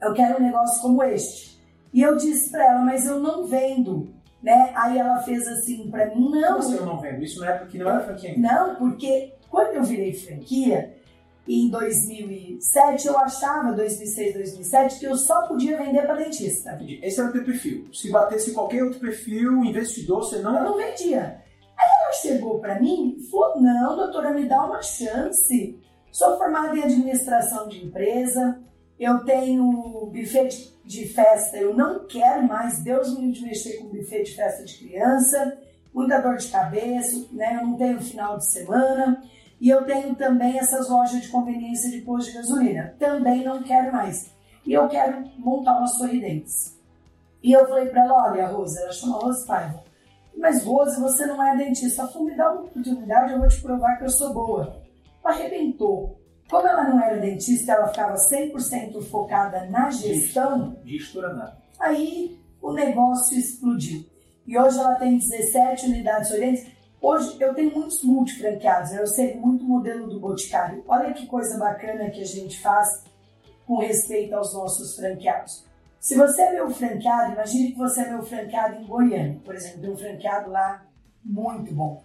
Eu quero um negócio como este. E eu disse pra ela, mas eu não vendo. Né? Aí ela fez assim pra mim: Não, Como eu não vendo? Isso na época que não era franquia ainda. não, porque quando eu virei franquia, em 2007, eu achava, 2006, 2007, que eu só podia vender para dentista. Esse era o teu perfil. Se batesse qualquer outro perfil, investidor, você não Eu não vendia. Aí ela chegou para mim e falou: Não, doutora, me dá uma chance. Sou formada em administração de empresa, eu tenho buffet de, festa, eu não quero mais, Deus me livre mexer com buffet de festa de criança, muita dor de cabeça, né? eu não tenho final de semana. E eu tenho também essas lojas de conveniência de posto de gasolina. Também não quero mais. E eu quero montar umas sorridentes. E eu falei para ela, olha, Rose, ela chama Rose Paiva. Mas Rose, você não é dentista. Ela falou, me dá uma oportunidade, eu vou te provar que eu sou boa. Arrebentou. Como ela não era dentista, ela ficava 100% focada na gestão, gestora nada. aí o negócio explodiu. E hoje ela tem 17 unidades sorridentes. Hoje eu tenho muitos multifranqueados, eu sei muito modelo do Boticário. Olha que coisa bacana que a gente faz com respeito aos nossos franqueados. Se você é meu franqueado, imagine que você é meu franqueado em Goiânia, por exemplo, tem um franqueado lá muito bom.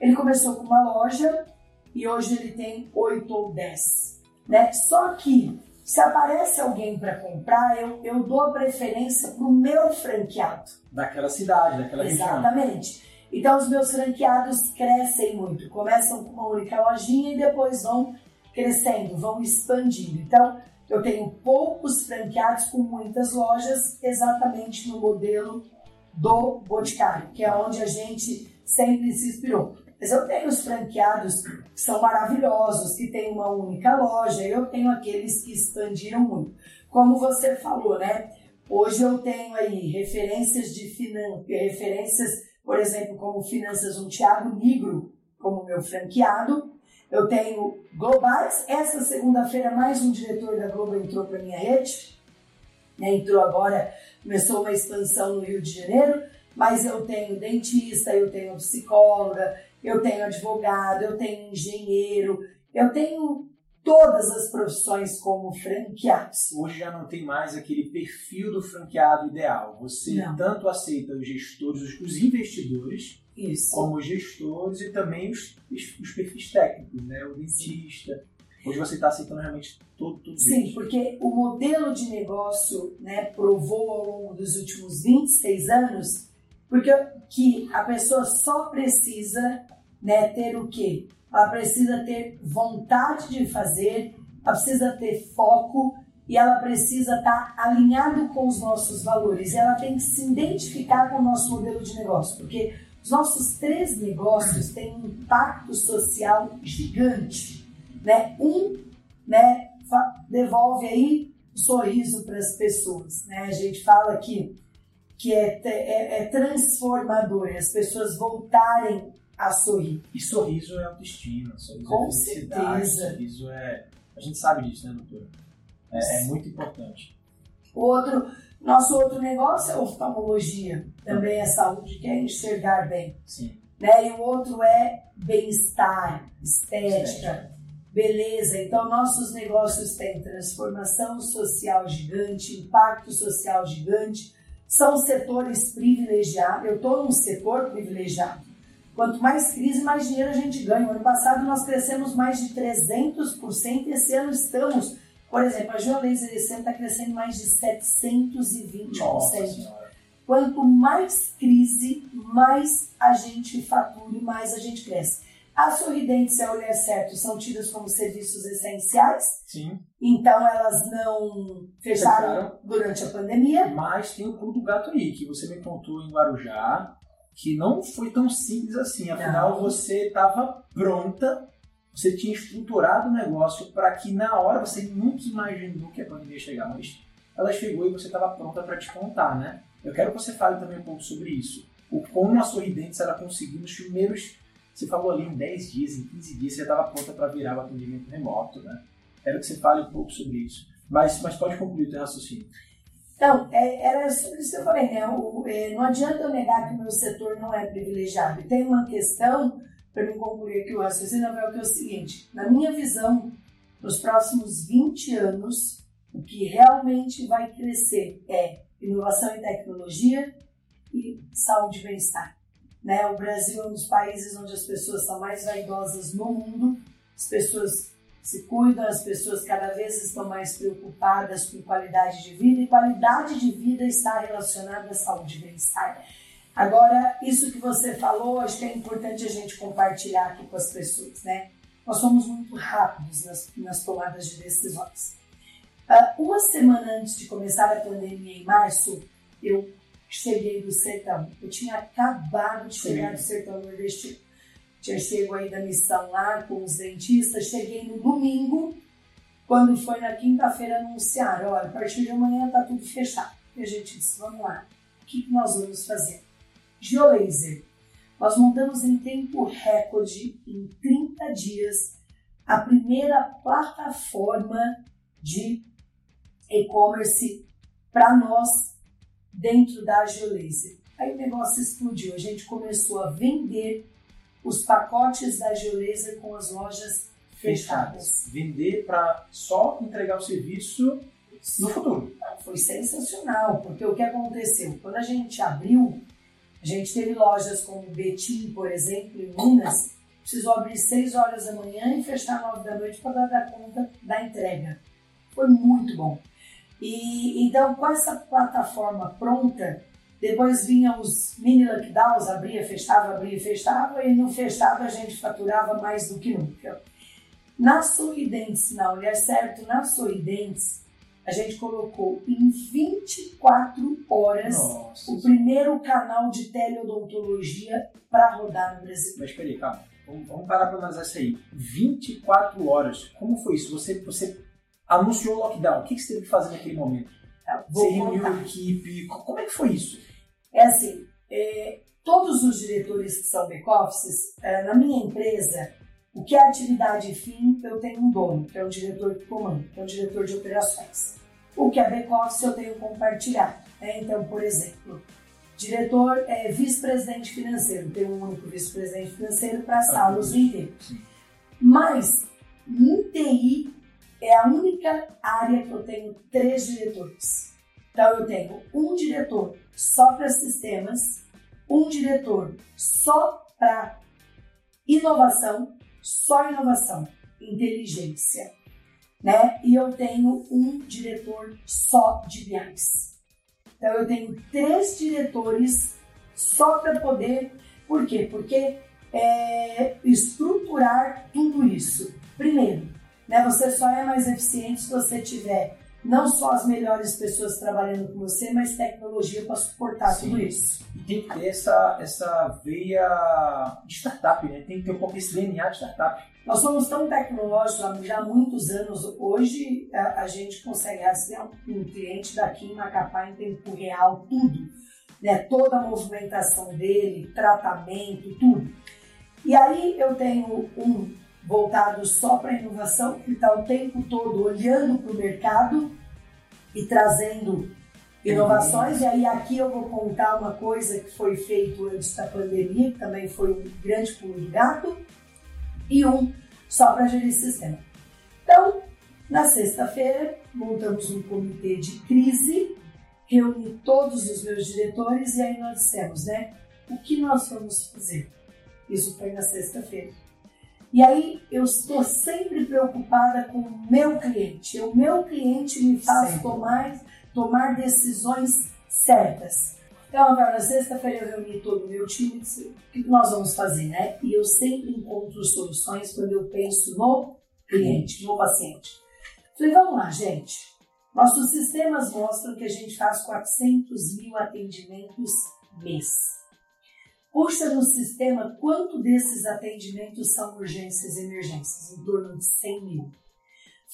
Ele começou com uma loja e hoje ele tem oito ou dez. Né? Só que se aparece alguém para comprar, eu, eu dou a preferência para o meu franqueado. Daquela cidade, daquela Exatamente. região. Exatamente. Então os meus franqueados crescem muito, começam com uma única lojinha e depois vão crescendo, vão expandindo. Então eu tenho poucos franqueados com muitas lojas, exatamente no modelo do Boticário, que é onde a gente sempre se inspirou. Mas eu tenho os franqueados que são maravilhosos, que têm uma única loja, eu tenho aqueles que expandiram muito. Como você falou, né? Hoje eu tenho aí referências de finan... referências, por exemplo, como Finanças um Thiago Nigro, como meu franqueado. Eu tenho globais. Essa segunda-feira mais um diretor da Globo entrou para minha rede. Né? Entrou agora, começou uma expansão no Rio de Janeiro, mas eu tenho dentista, eu tenho psicóloga, eu tenho advogado, eu tenho engenheiro, eu tenho todas as profissões como franqueados. Hoje já não tem mais aquele perfil do franqueado ideal. Você Não. tanto aceita os gestores, os, investidores, Isso. como os gestores e também os, os, os perfis técnicos, né? O dentista. Hoje você está aceitando realmente todo, tudo Sim, isso. porque o modelo de negócio né, provou ao longo dos últimos 26 anos porque que a pessoa só precisa né, ter o quê? Ela precisa ter vontade de fazer, ela precisa ter foco e ela precisa estar alinhado com os nossos valores. Ela tem que se identificar com o nosso modelo de negócio, porque os nossos três negócios têm um impacto social gigante. Né? Um né, devolve aí o sorriso para as pessoas. Né? A gente fala que, que é, é, é transformador, é as pessoas voltarem a sorrir. E sorriso é autoestima, sorriso Com é felicidade, certeza. sorriso é. A gente sabe disso, né, doutora? É, é muito importante. Outro, nosso outro negócio é oftalmologia, também é saúde, que é enxergar bem. Sim. Né? E o outro é bem-estar, estética, Estética. beleza. Então, nossos negócios têm transformação social gigante, impacto social gigante, são setores privilegiados. Eu estou num setor privilegiado. Quanto mais crise, mais dinheiro a gente ganha. Ano passado nós crescemos mais de 300%, esse ano estamos, por exemplo, a Geolaser esse ano está crescendo mais de 720%. Nossa senhora. Quanto mais crise, mais a gente fatura e mais a gente cresce. A Sorridentes e a Olhar Certo são tidas como serviços essenciais, Sim. então elas não fecharam Fecharam. durante a pandemia. Mas tem o pulo do gato aí, que você me contou em Guarujá, que não foi tão simples assim. Afinal, Não. você estava pronta, você tinha estruturado o negócio para que na hora você nunca imaginou que a pandemia ia chegar, mas ela chegou e você estava pronta para te contar, né? Eu quero que você fale também um pouco sobre isso. O como a Sorridentes ela conseguiu nos primeiros, você falou ali em 10 dias, em 15 dias, você estava pronta para virar o atendimento remoto, né? Quero que você fale um pouco sobre isso. Mas, mas pode concluir o teu raciocínio. Então, é, era isso que eu falei, né? O- é, não adianta eu negar que o meu setor não é privilegiado. Tem uma questão, para me concluir aqui o raciocínio, que é o seguinte: na minha visão, nos próximos 20 anos, o que realmente vai crescer é inovação e tecnologia e saúde e bem-estar. Né? O Brasil é um dos países onde as pessoas são mais vaidosas no mundo, as pessoas se cuidam, as pessoas cada vez estão mais preocupadas com qualidade de vida e qualidade de vida está relacionada à saúde e bem-estar. Agora, isso que você falou, acho que é importante a gente compartilhar aqui com as pessoas, né? Nós somos muito rápidos nas, nas tomadas de decisões. Ah, uma semana antes de começar a pandemia, em março, eu cheguei do sertão. Eu tinha acabado de chegar do sertão nordestino. Tinha chego aí da missão lá com os dentistas. Cheguei no domingo, quando foi na quinta-feira anunciar, olha, a partir de amanhã tá tudo fechado. E a gente disse, vamos lá, o que, nós vamos fazer? Geolaser. Nós montamos em tempo recorde, em 30 dias, a primeira plataforma de e-commerce para nós dentro da Geolaser. Aí o negócio explodiu, a gente começou a vender os pacotes da Geolaser com as lojas fechadas. Vender para só entregar o serviço no futuro. Foi sensacional, porque o que aconteceu? Quando a gente abriu, A gente teve lojas como Betim, por exemplo, em Minas, precisou abrir 6 horas da manhã e fechar 9 da noite para dar conta da entrega. Foi muito bom. E então, com essa plataforma pronta, depois vinham os mini lockdowns, abria, fechava, abria, fechava, e no fechado a gente faturava mais do que nunca. Na Sorridentes, na Olhar Certo, na Sorridentes, a gente colocou em 24 horas Nossa. o primeiro canal de teleodontologia para rodar no Brasil. Mas peraí, calma. Vamos, vamos parar para analisar isso aí. 24 horas. Como foi isso? Você, você anunciou o lockdown. O que você teve que fazer naquele momento? Você reuniu a equipe. Como é que foi isso? É assim, é, todos os diretores que são back-offices, é, na minha empresa, o que é atividade fim, eu tenho um dono, que é o diretor de comando, que é o diretor de operações. O que é back-office, eu tenho compartilhado. Né? Então, por exemplo, diretor é vice-presidente financeiro, tem um único vice-presidente financeiro para salas ah, inteiros. Mas, em TI, é a única área que eu tenho três diretores. Então, eu tenho um diretor só para sistemas, um diretor só para inovação só inovação, inteligência, né? E eu tenho um diretor só de BIs. Então eu tenho três diretores só para poder, por quê? Porque é, estruturar tudo isso. Primeiro, né? Você só é mais eficiente se você tiver não só as melhores pessoas trabalhando com você, mas tecnologia para suportar Sim. tudo isso. E tem que ter essa, essa veia de startup, né? Tem que ter um pouco esse DNA de startup. Nós somos tão tecnológicos já há muitos anos. Hoje a, a gente consegue rastrear um cliente daqui em Macapá em tempo real, tudo. Né? Toda a movimentação dele, tratamento, tudo. E aí eu tenho um voltado só para a inovação, que está o tempo todo olhando para o mercado e trazendo inovações. E aí aqui eu vou contar uma coisa que foi feito antes da pandemia, que também foi um grande pulo do gato, e um só para gerir sistema. Então, na sexta-feira, montamos um comitê de crise, reuni todos os meus diretores e aí nós dissemos, né? O que nós vamos fazer? Isso foi na sexta-feira. E aí eu estou sempre preocupada com o meu cliente. O meu cliente me faz tomar, tomar decisões certas. Então, agora, na sexta-feira eu reuni todo o meu time e disse, o que nós vamos fazer, né? E eu sempre encontro soluções quando eu penso no cliente, no paciente. Falei, vamos lá, gente. Nossos sistemas mostram que a gente faz 400 mil atendimentos mês. Puxa no sistema quanto desses atendimentos são urgências e emergências, em torno de 100 mil.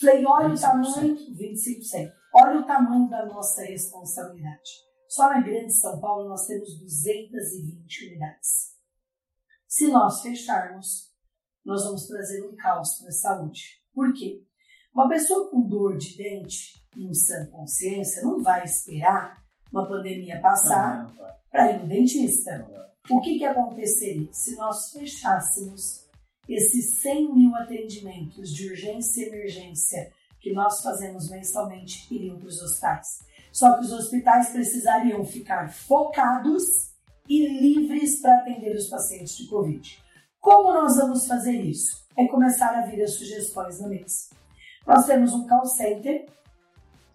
Falei, olha 25%. o tamanho, 25%. Olha o tamanho da nossa responsabilidade. Só na Grande São Paulo nós temos 220 unidades. Se nós fecharmos, nós vamos trazer um caos para a saúde. Por quê? Uma pessoa com dor de dente, em sã consciência, não vai esperar uma pandemia passar para ir no dentista. O que, que aconteceria se nós fechássemos esses 100 mil atendimentos de urgência e emergência que nós fazemos mensalmente iriam para os hospitais? Só que os hospitais precisariam ficar focados e livres para atender os pacientes de Covid. Como nós vamos fazer isso? É começar a vir as sugestões no mês. Nós temos um call center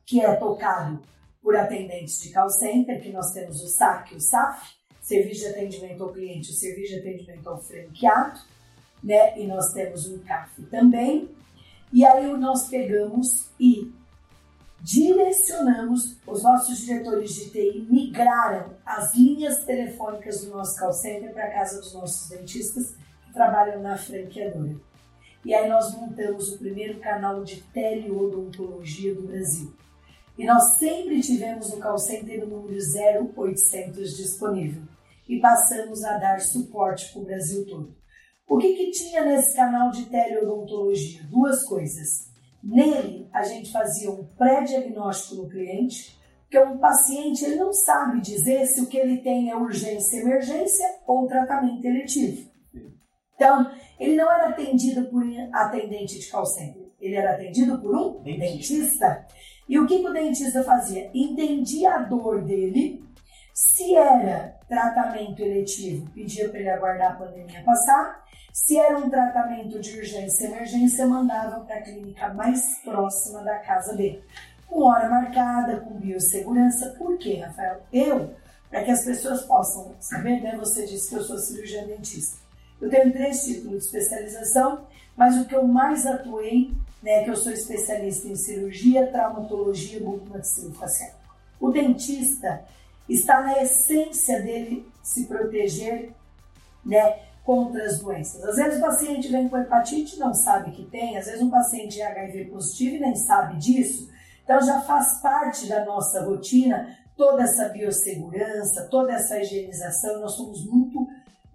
que é tocado por atendentes de call center, que nós temos o SAC e o SAF, serviço de atendimento ao cliente, o serviço de atendimento ao franqueado, né? E nós temos o CAF também. E aí nós pegamos e direcionamos, os nossos diretores de TI migraram as linhas telefônicas do nosso call center para a casa dos nossos dentistas que trabalham na franqueadora. E aí nós montamos o primeiro canal de teleodontologia do Brasil. E nós sempre tivemos no call center o número 0800 disponível e passamos a dar suporte para o Brasil todo. O que, que tinha nesse canal de teleodontologia? Duas coisas. Nele, a gente fazia um pré-diagnóstico no cliente, porque um paciente ele não sabe dizer se o que ele tem é urgência, emergência ou tratamento eletivo. Então, ele não era atendido por um atendente de call center, ele era atendido por um dentista. dentista. E o que, que o dentista fazia? Entendia a dor dele, se era tratamento eletivo, pedia para ele aguardar a pandemia passar. Se era um tratamento de urgência e emergência, mandava para a clínica mais próxima da casa dele. Com hora marcada, com biossegurança. Por quê, Rafael? Eu, para que as pessoas possam saber, né? Você disse que eu sou cirurgiã dentista. Eu tenho três títulos de especialização, mas o que eu mais atuei, né, que eu sou especialista em cirurgia, traumatologia e facial. O dentista está na essência dele se proteger, né, contra as doenças. Às vezes o paciente vem com hepatite não sabe que tem, às vezes um paciente é HIV positivo e nem sabe disso. Então já faz parte da nossa rotina toda essa biossegurança, toda essa higienização. Nós somos muito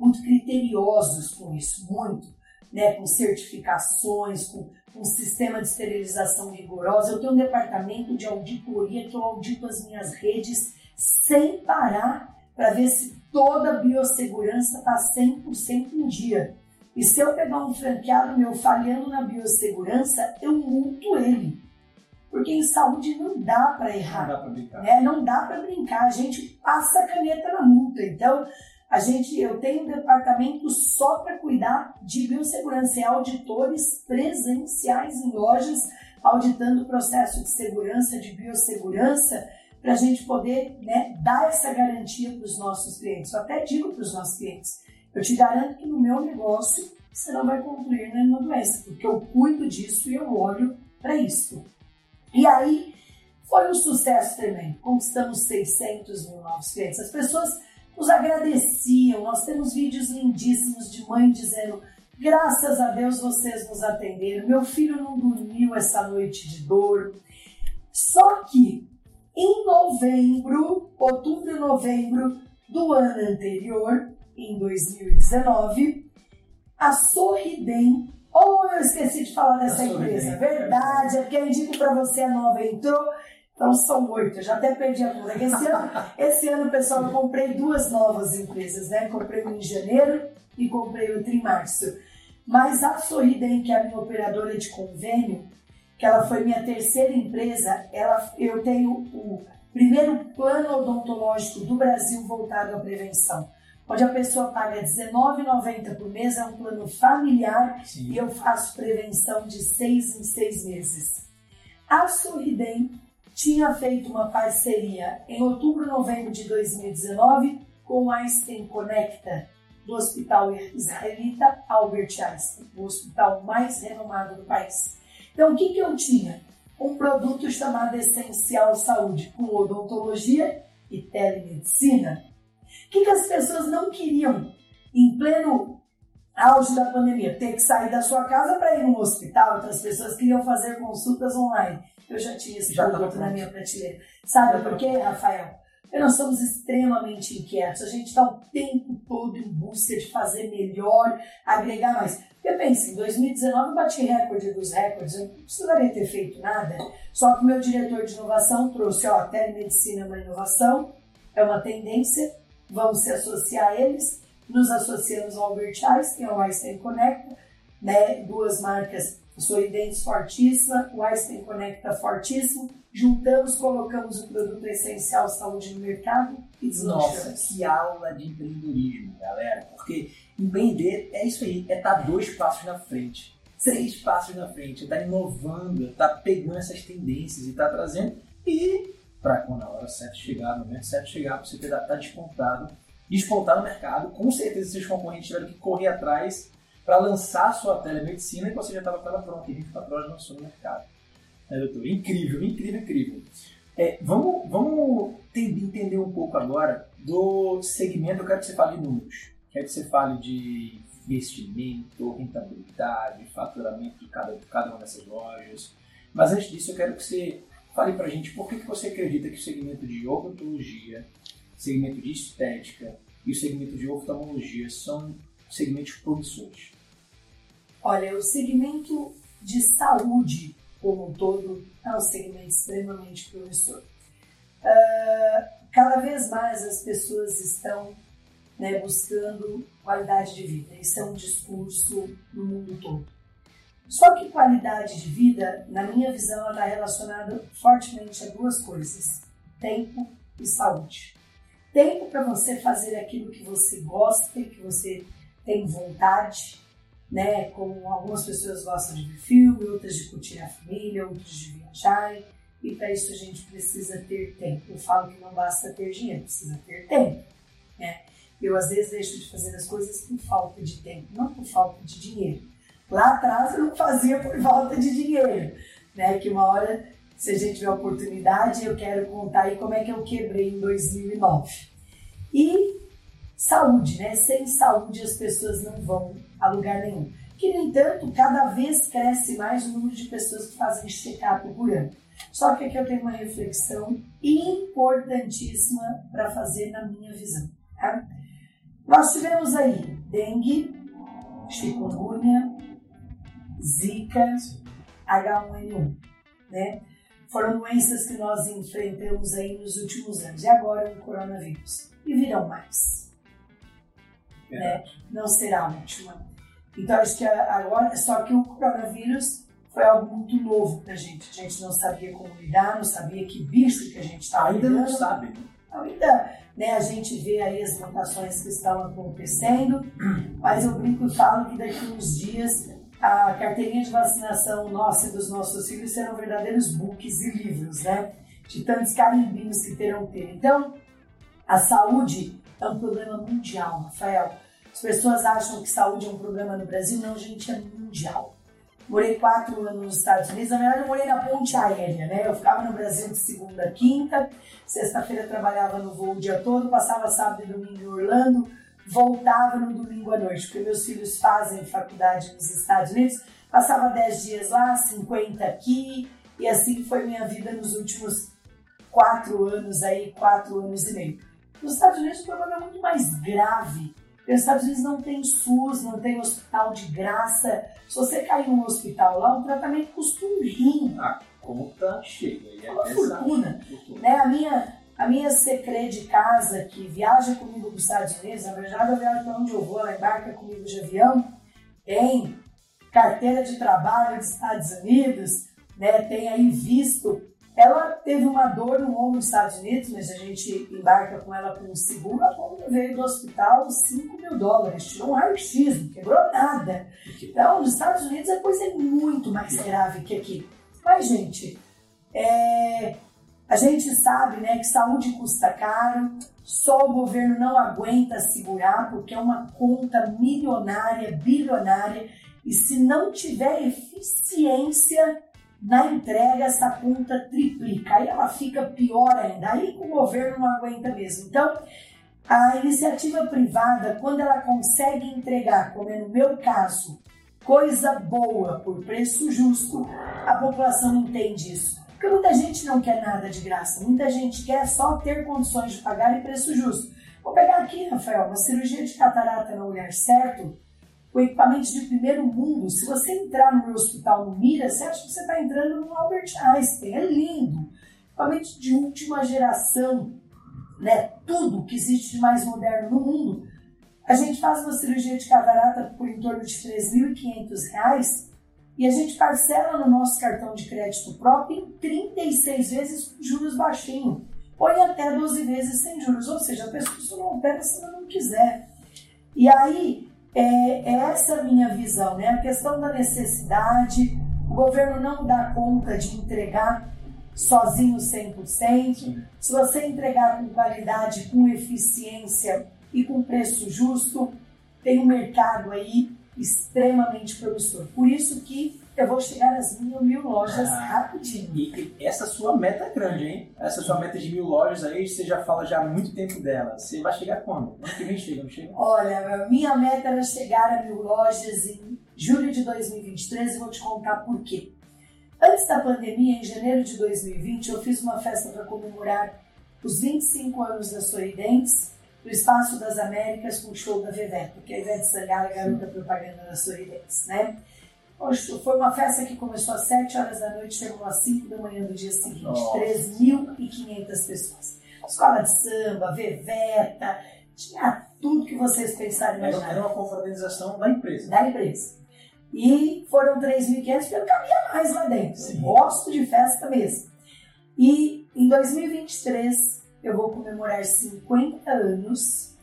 muito criteriosos com isso, muito, né, com certificações, com um sistema de esterilização rigorosa. Eu tenho um departamento de auditoria que eu audito as minhas redes sem parar para ver se toda a biossegurança está 100% em dia. E se eu pegar um franqueado meu falhando na biossegurança, eu multo ele. Porque em saúde não dá para errar. Não dá para brincar. Né? Não dá para brincar. A gente passa a caneta na multa. Então, a gente, eu tenho um departamento só para cuidar de biossegurança e auditores presenciais em lojas, auditando o processo de segurança, de biossegurança, para a gente poder né, dar essa garantia para os nossos clientes. Eu até digo para os nossos clientes, eu te garanto que no meu negócio você não vai concluir nenhuma doença, porque eu cuido disso e eu olho para isso. E aí foi um sucesso tremendo. Conquistamos 600 mil novos clientes. As pessoas nos agradeciam. Nós temos vídeos lindíssimos de mãe dizendo: graças a Deus vocês nos atenderam. Meu filho não dormiu essa noite de dor. Só que em novembro, outubro e novembro do ano anterior, em 2019, a Sorridem. Oh, eu esqueci de falar dessa empresa. Verdade, é porque eu indico para você a nova entrou então são oito, eu já até perdi a conta. Esse ano, esse ano, pessoal, eu comprei duas novas empresas, né? Comprei uma em janeiro e comprei outra em março. Mas a Sorridem, que é a minha operadora de convênio, que ela foi minha terceira empresa, ela, eu tenho o primeiro plano odontológico do Brasil voltado à prevenção. Onde a pessoa paga R$19,90 por mês, é um plano familiar Sim. e eu faço prevenção de seis em seis meses. A Sorridem tinha feito uma parceria em outubro novembro de 2019 com o Einstein Conecta, do Hospital Israelita Albert Einstein, o hospital mais renomado do país. Então, o que, que eu tinha? Um produto chamado Essencial Saúde, com odontologia e telemedicina. O que, que as pessoas não queriam em pleno auge da pandemia? Ter que sair da sua casa para ir no hospital. Outras pessoas queriam fazer consultas online eu já tinha esse já produto na minha prateleira. Sabe por quê, Rafael? Nós somos extremamente inquietos. A gente está o tempo todo em busca de fazer melhor, agregar mais. Porque pensa, em 2019 eu bati recorde dos recordes, eu não precisaria ter feito nada. Só que o meu diretor de inovação trouxe, ó, a telemedicina é uma inovação, é uma tendência, vamos se associar a eles. Nos associamos ao Albert Einstein, ao Einstein Connect, né, duas marcas Sorridentes fortíssima, o Einstein Conecta fortíssimo. Juntamos, colocamos o produto essencial saúde no mercado e. Nossa, que aula de empreendedorismo, galera. Porque empreender é isso aí, é estar tá dois passos na frente, três passos na frente, é estar tá inovando, é estar tá pegando essas tendências e estar trazendo. E para quando a hora certa chegar, no momento certo chegar, você estar tá despontar no mercado, com certeza seus concorrentes tiveram que correr atrás para lançar a sua telemedicina e você já estava com ela pronta e 24 horas lançou no mercado. É, doutor? Incrível, incrível, incrível. É, vamos vamos entender um pouco agora do segmento. Eu quero que você fale de números. Quero que você fale de investimento, rentabilidade, faturamento de cada, de cada uma dessas lojas. Mas antes disso, eu quero que você fale para a gente por que, que você acredita que o segmento de odontologia, segmento de estética e o segmento de oftalmologia são segmentos promissores? Olha, o segmento de saúde como um todo é um segmento extremamente promissor. Uh, cada vez mais as pessoas estão né, buscando qualidade de vida. Isso é um discurso no mundo todo. Só que qualidade de vida, na minha visão, está relacionada fortemente a duas coisas: tempo e saúde. tempo para você fazer aquilo que você gosta, que você tem vontade, né? Como algumas pessoas gostam de ver filme, outras de curtir a família, outras de viajar. E para isso a gente precisa ter tempo. Eu falo que não basta ter dinheiro, precisa ter tempo. Né? Eu às vezes deixo de fazer as coisas por falta de tempo, não por falta de dinheiro. Lá atrás eu não fazia por falta de dinheiro, né? Que uma hora, se a gente tiver oportunidade, eu quero contar aí como é que eu quebrei em 2009. E saúde, né? Sem saúde as pessoas não vão a lugar nenhum. Que, no entanto, cada vez cresce mais o número de pessoas que fazem check-up por ano. Só que aqui eu tenho uma reflexão importantíssima para fazer na minha visão. Tá? Nós tivemos aí dengue, chikungunya, zika, H1N1, né? Foram doenças que nós enfrentamos aí nos últimos anos. E agora o coronavírus. E virão mais. É. Né? Não será a última. Então acho que agora, só que o coronavírus foi algo muito novo pra gente. A gente não sabia como lidar, não sabia que bicho que a gente estava Ainda lidando. não sabe. Ainda, né, a gente vê aí as mutações que estão acontecendo, mas eu brinco e falo que daqui a uns dias a carteirinha de vacinação nossa e dos nossos filhos serão verdadeiros books e livros, né? De tantos carimbinhos que terão ter. Então, a saúde é um problema mundial, Rafael. As pessoas acham que saúde é um problema no Brasil. Não, gente, é mundial. Morei quatro anos nos Estados Unidos. Na verdade, eu morei na ponte aérea, né? Eu ficava no Brasil de segunda a quinta. Sexta-feira trabalhava no voo o dia todo. Passava sábado e domingo em Orlando. Voltava no domingo à noite, porque meus filhos fazem faculdade nos Estados Unidos. Passava dez dias lá, 50 aqui. E assim foi minha vida nos últimos quatro anos aí, quatro anos e meio. Nos Estados Unidos o problema é muito mais grave porque os Estados Unidos não tem SUS, não tem hospital de graça. Se você cair num hospital lá, o tratamento custa um rim. A conta chega. É uma fortuna. fortuna. Né? A minha, a minha secreta de casa, que viaja comigo para os Estados Unidos, na verdade eu viajo para onde eu vou, ela embarca comigo de avião, tem carteira de trabalho dos Estados Unidos, né? tem aí visto ela teve uma dor no ombro nos Estados Unidos, mas a gente embarca com ela com um seguro. A ponta veio do hospital 5 mil dólares, tirou um raio-x, não quebrou nada. Então, nos Estados Unidos a coisa é muito mais grave que aqui. Mas, gente, é, a gente sabe né, que saúde custa caro, só o governo não aguenta segurar, porque é uma conta milionária, bilionária, e se não tiver eficiência na entrega essa conta triplica, aí ela fica pior ainda, aí o governo não aguenta mesmo. Então, a iniciativa privada, quando ela consegue entregar, como é no meu caso, coisa boa por preço justo, a população entende isso. Porque muita gente não quer nada de graça, muita gente quer só ter condições de pagar e preço justo. Vou pegar aqui, Rafael, uma cirurgia de catarata no olhar certo, com equipamentos de primeiro mundo. Se você entrar no meu hospital no Mira, você acha que você está entrando no Albert Einstein. É lindo. Equipamentos de última geração, né? Tudo que existe de mais moderno no mundo. A gente faz uma cirurgia de catarata por em torno de R$ 3.500 e a gente parcela no nosso cartão de crédito próprio em 36 vezes com juros baixinhos. Põe até 12 vezes sem juros, ou seja, a pessoa não opera se ela não quiser. E aí, é, é essa minha visão, né? A questão da necessidade, o governo não dá conta de entregar sozinho 100%. Se você entregar com qualidade, com eficiência e com preço justo, tem um mercado aí extremamente promissor. Por isso que eu vou chegar às mil, mil lojas ah, rapidinho. E, e, essa sua meta é grande, hein? Essa sua meta de mil lojas aí, você já fala já há muito tempo dela. Você vai chegar quando? Ano que vem chega, não chega? Olha, minha meta era chegar a mil lojas em julho de 2023 e vou te contar por quê. Antes da pandemia, em janeiro de 2020, eu fiz uma festa para comemorar os 25 anos da Sorridentes no Espaço das Américas com o show da Veveta, que é a Ivete Sangalo, a garota propaganda da Sorridentes, né? Foi uma festa que começou às 7 horas da noite, chegou às 5 da manhã do dia seguinte. 3.500 pessoas. Escola de samba, veveta, tinha tudo que vocês pensarem imaginar. Era uma confraternização da empresa. Da empresa. E foram 3.500 porque eu cabia mais lá dentro. Sim. Gosto de festa mesmo. E em 2023, eu vou comemorar 50 anos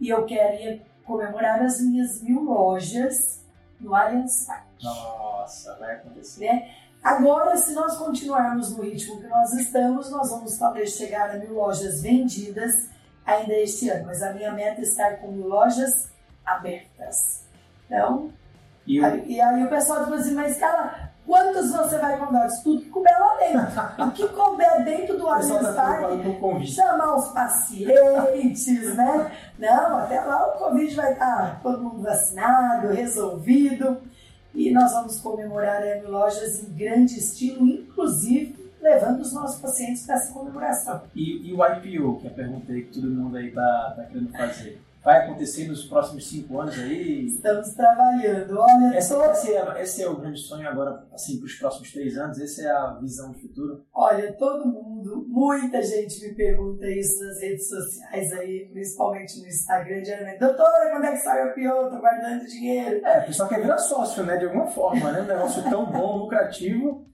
e eu queria comemorar as minhas mil lojas no Allianz. Nossa, vai acontecer. Né? Agora, se nós continuarmos no ritmo que nós estamos, nós vamos talvez chegar a mil lojas vendidas ainda este ano. Mas a minha meta é estar com mil lojas abertas. Então, e, aí, e aí o pessoal diz assim, mas cara, quantos você vai comprar? Tudo que couber lá dentro. o que couber dentro do Parque, chamar os pacientes, né? Não, até lá o Covid vai estar todo mundo vacinado, resolvido. E nós vamos comemorar a M Lojas em grande estilo, inclusive levando os nossos pacientes para essa comemoração. E, e, o IPO, que é a pergunta aí que todo mundo aí está tá querendo fazer? Vai acontecer nos próximos cinco anos aí? Estamos trabalhando. Olha, esse, tô... esse, é, esse é o grande sonho agora, assim, para os próximos três anos? Essa é a visão do futuro? Olha, todo mundo, muita gente me pergunta isso nas redes sociais aí, principalmente no Instagram, diariamente. Doutora, quando é que sai o pior? Tô guardando dinheiro. É, o pessoal quer virar sócio, né? De alguma forma, né? Um negócio tão bom, lucrativo.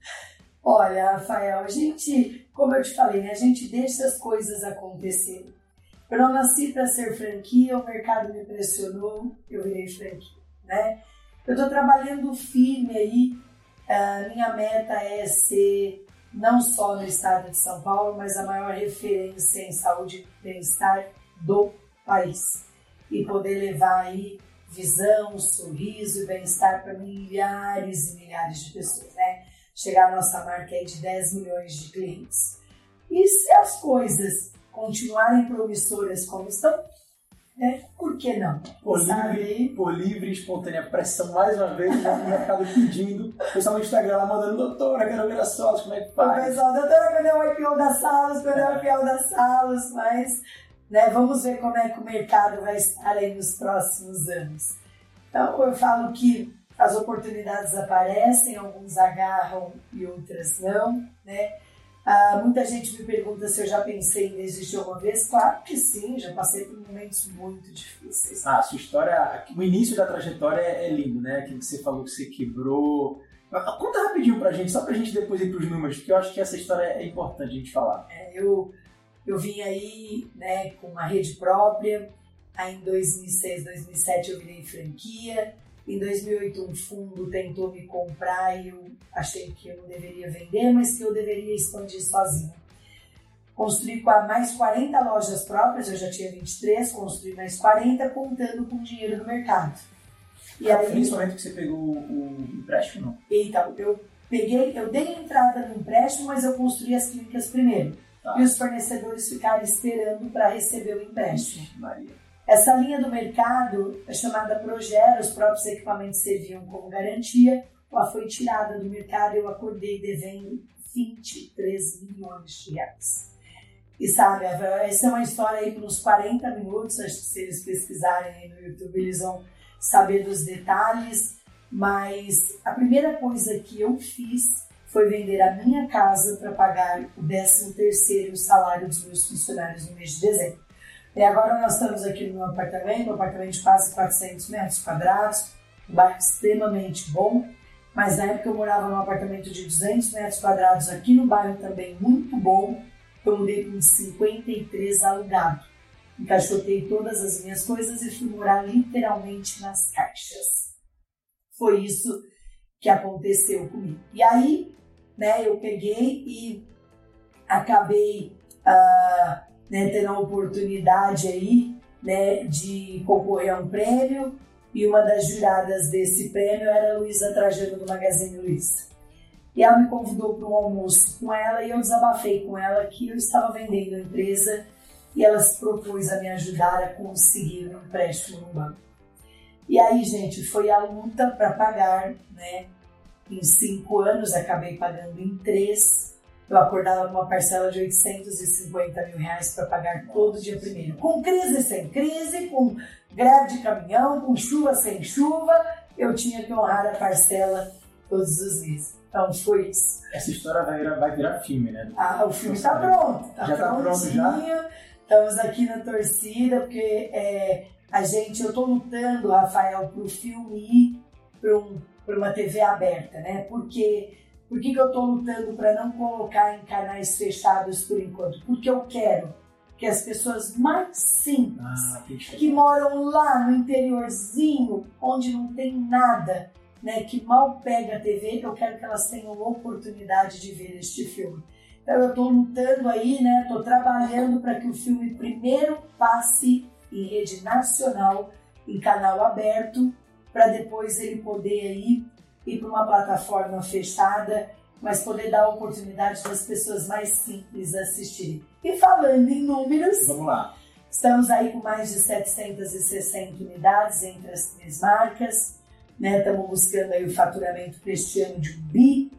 Olha, Rafael, a gente, como eu te falei, né? A gente deixa as coisas acontecerem. Eu não nasci para ser franquia, o mercado me pressionou, eu virei franquia, né? Eu estou trabalhando firme aí, a minha meta é ser não só no estado de São Paulo, mas a maior referência em saúde e bem-estar do país. E poder levar aí visão, sorriso e bem-estar para milhares e milhares de pessoas, né? Chegar a nossa marca aí de 10 milhões de clientes. E se as coisas continuarem promissoras como estão, né? por que não? Por livre, por livre espontânea pressão, mais uma vez, o mercado pedindo, pessoal no Instagram lá mandando, doutora, quero ver as salas, como é que faz? O pessoal, doutora, cadê o IPO das salas, cadê o IPO das salas, mas né, vamos ver como é que o mercado vai estar aí nos próximos anos. Então, eu falo que as oportunidades aparecem, alguns agarram e outras não, né? Ah, muita gente me pergunta se eu já pensei em desistir alguma vez. Claro que sim, já passei por momentos muito difíceis. Ah, a sua história, o início da trajetória é, é lindo, né? Aquilo que você falou que você quebrou. Conta rapidinho pra gente, só pra gente depois ir pros números, porque eu acho que essa história é importante a gente falar. É, eu, eu vim aí né, com uma rede própria, aí em 2006, 2007 eu virei franquia, em 2008, um fundo tentou me comprar e eu achei que eu não deveria vender, mas que eu deveria expandir sozinho. Construí mais 40 lojas próprias, eu já tinha 23, construí mais 40, contando com dinheiro do mercado. E ah, aí, momento que você pegou o empréstimo, não? Então, eu peguei, eu dei entrada no empréstimo, mas eu construí as clínicas primeiro. Tá. E os fornecedores ficaram esperando para receber o empréstimo. Maria. Essa linha do mercado é chamada Progera, os próprios equipamentos serviam como garantia, ela foi tirada do mercado e eu acordei devendo 23 milhões de reais. E sabe, essa é uma história aí por uns 40 minutos, acho que se eles pesquisarem aí no YouTube eles vão saber dos detalhes, mas a primeira coisa que eu fiz foi vender a minha casa para pagar o 13 terceiro salário dos meus funcionários no mês de dezembro. E agora nós estamos aqui no meu apartamento, um apartamento de quase 400 metros quadrados, um bairro extremamente bom, mas na época eu morava num apartamento de 200 metros quadrados aqui no bairro também muito bom, eu mudei um 53 alugado. Encaixotei todas as minhas coisas e fui morar literalmente nas caixas. Foi isso que aconteceu comigo. E aí, né, eu peguei e acabei uh, né, tendo a oportunidade aí né, de concorrer a um prêmio e uma das juradas desse prêmio era a Luísa Trajano do Magazine Luiza. E ela me convidou para um almoço com ela e eu desabafei com ela que eu estava vendendo a empresa e ela se propôs a me ajudar a conseguir um empréstimo no banco. E aí, gente, foi a luta para pagar, né? Em cinco anos, acabei pagando em três eu acordava com uma parcela de 850 mil reais para pagar todo dia primeiro. Com crise sem crise, com greve de caminhão, com chuva sem chuva, eu tinha que honrar a parcela todos os meses. Então foi isso. Essa história vai virar, vai virar filme, né? Ah, o filme está pronto. Tá já está pronto já? Estamos aqui na torcida, porque é, a gente, eu estou lutando, Rafael, para o filme ir para um, uma TV aberta, né? Porque por que, que eu estou lutando para não colocar em canais fechados por enquanto? Porque eu quero que as pessoas mais simples, Ah, que que moram lá no interiorzinho, onde não tem nada, né, que mal pega a TV, eu quero que elas tenham oportunidade de ver este filme. Então eu estou lutando aí, né, estou trabalhando para que o filme primeiro passe em rede nacional, em canal aberto, para depois ele poder aí ir para uma plataforma fechada, mas poder dar a oportunidade das pessoas mais simples assistirem. E falando em números, Vamos lá. Estamos aí com mais de 760 unidades entre as três marcas, né? Estamos buscando aí o faturamento para este ano de um bi.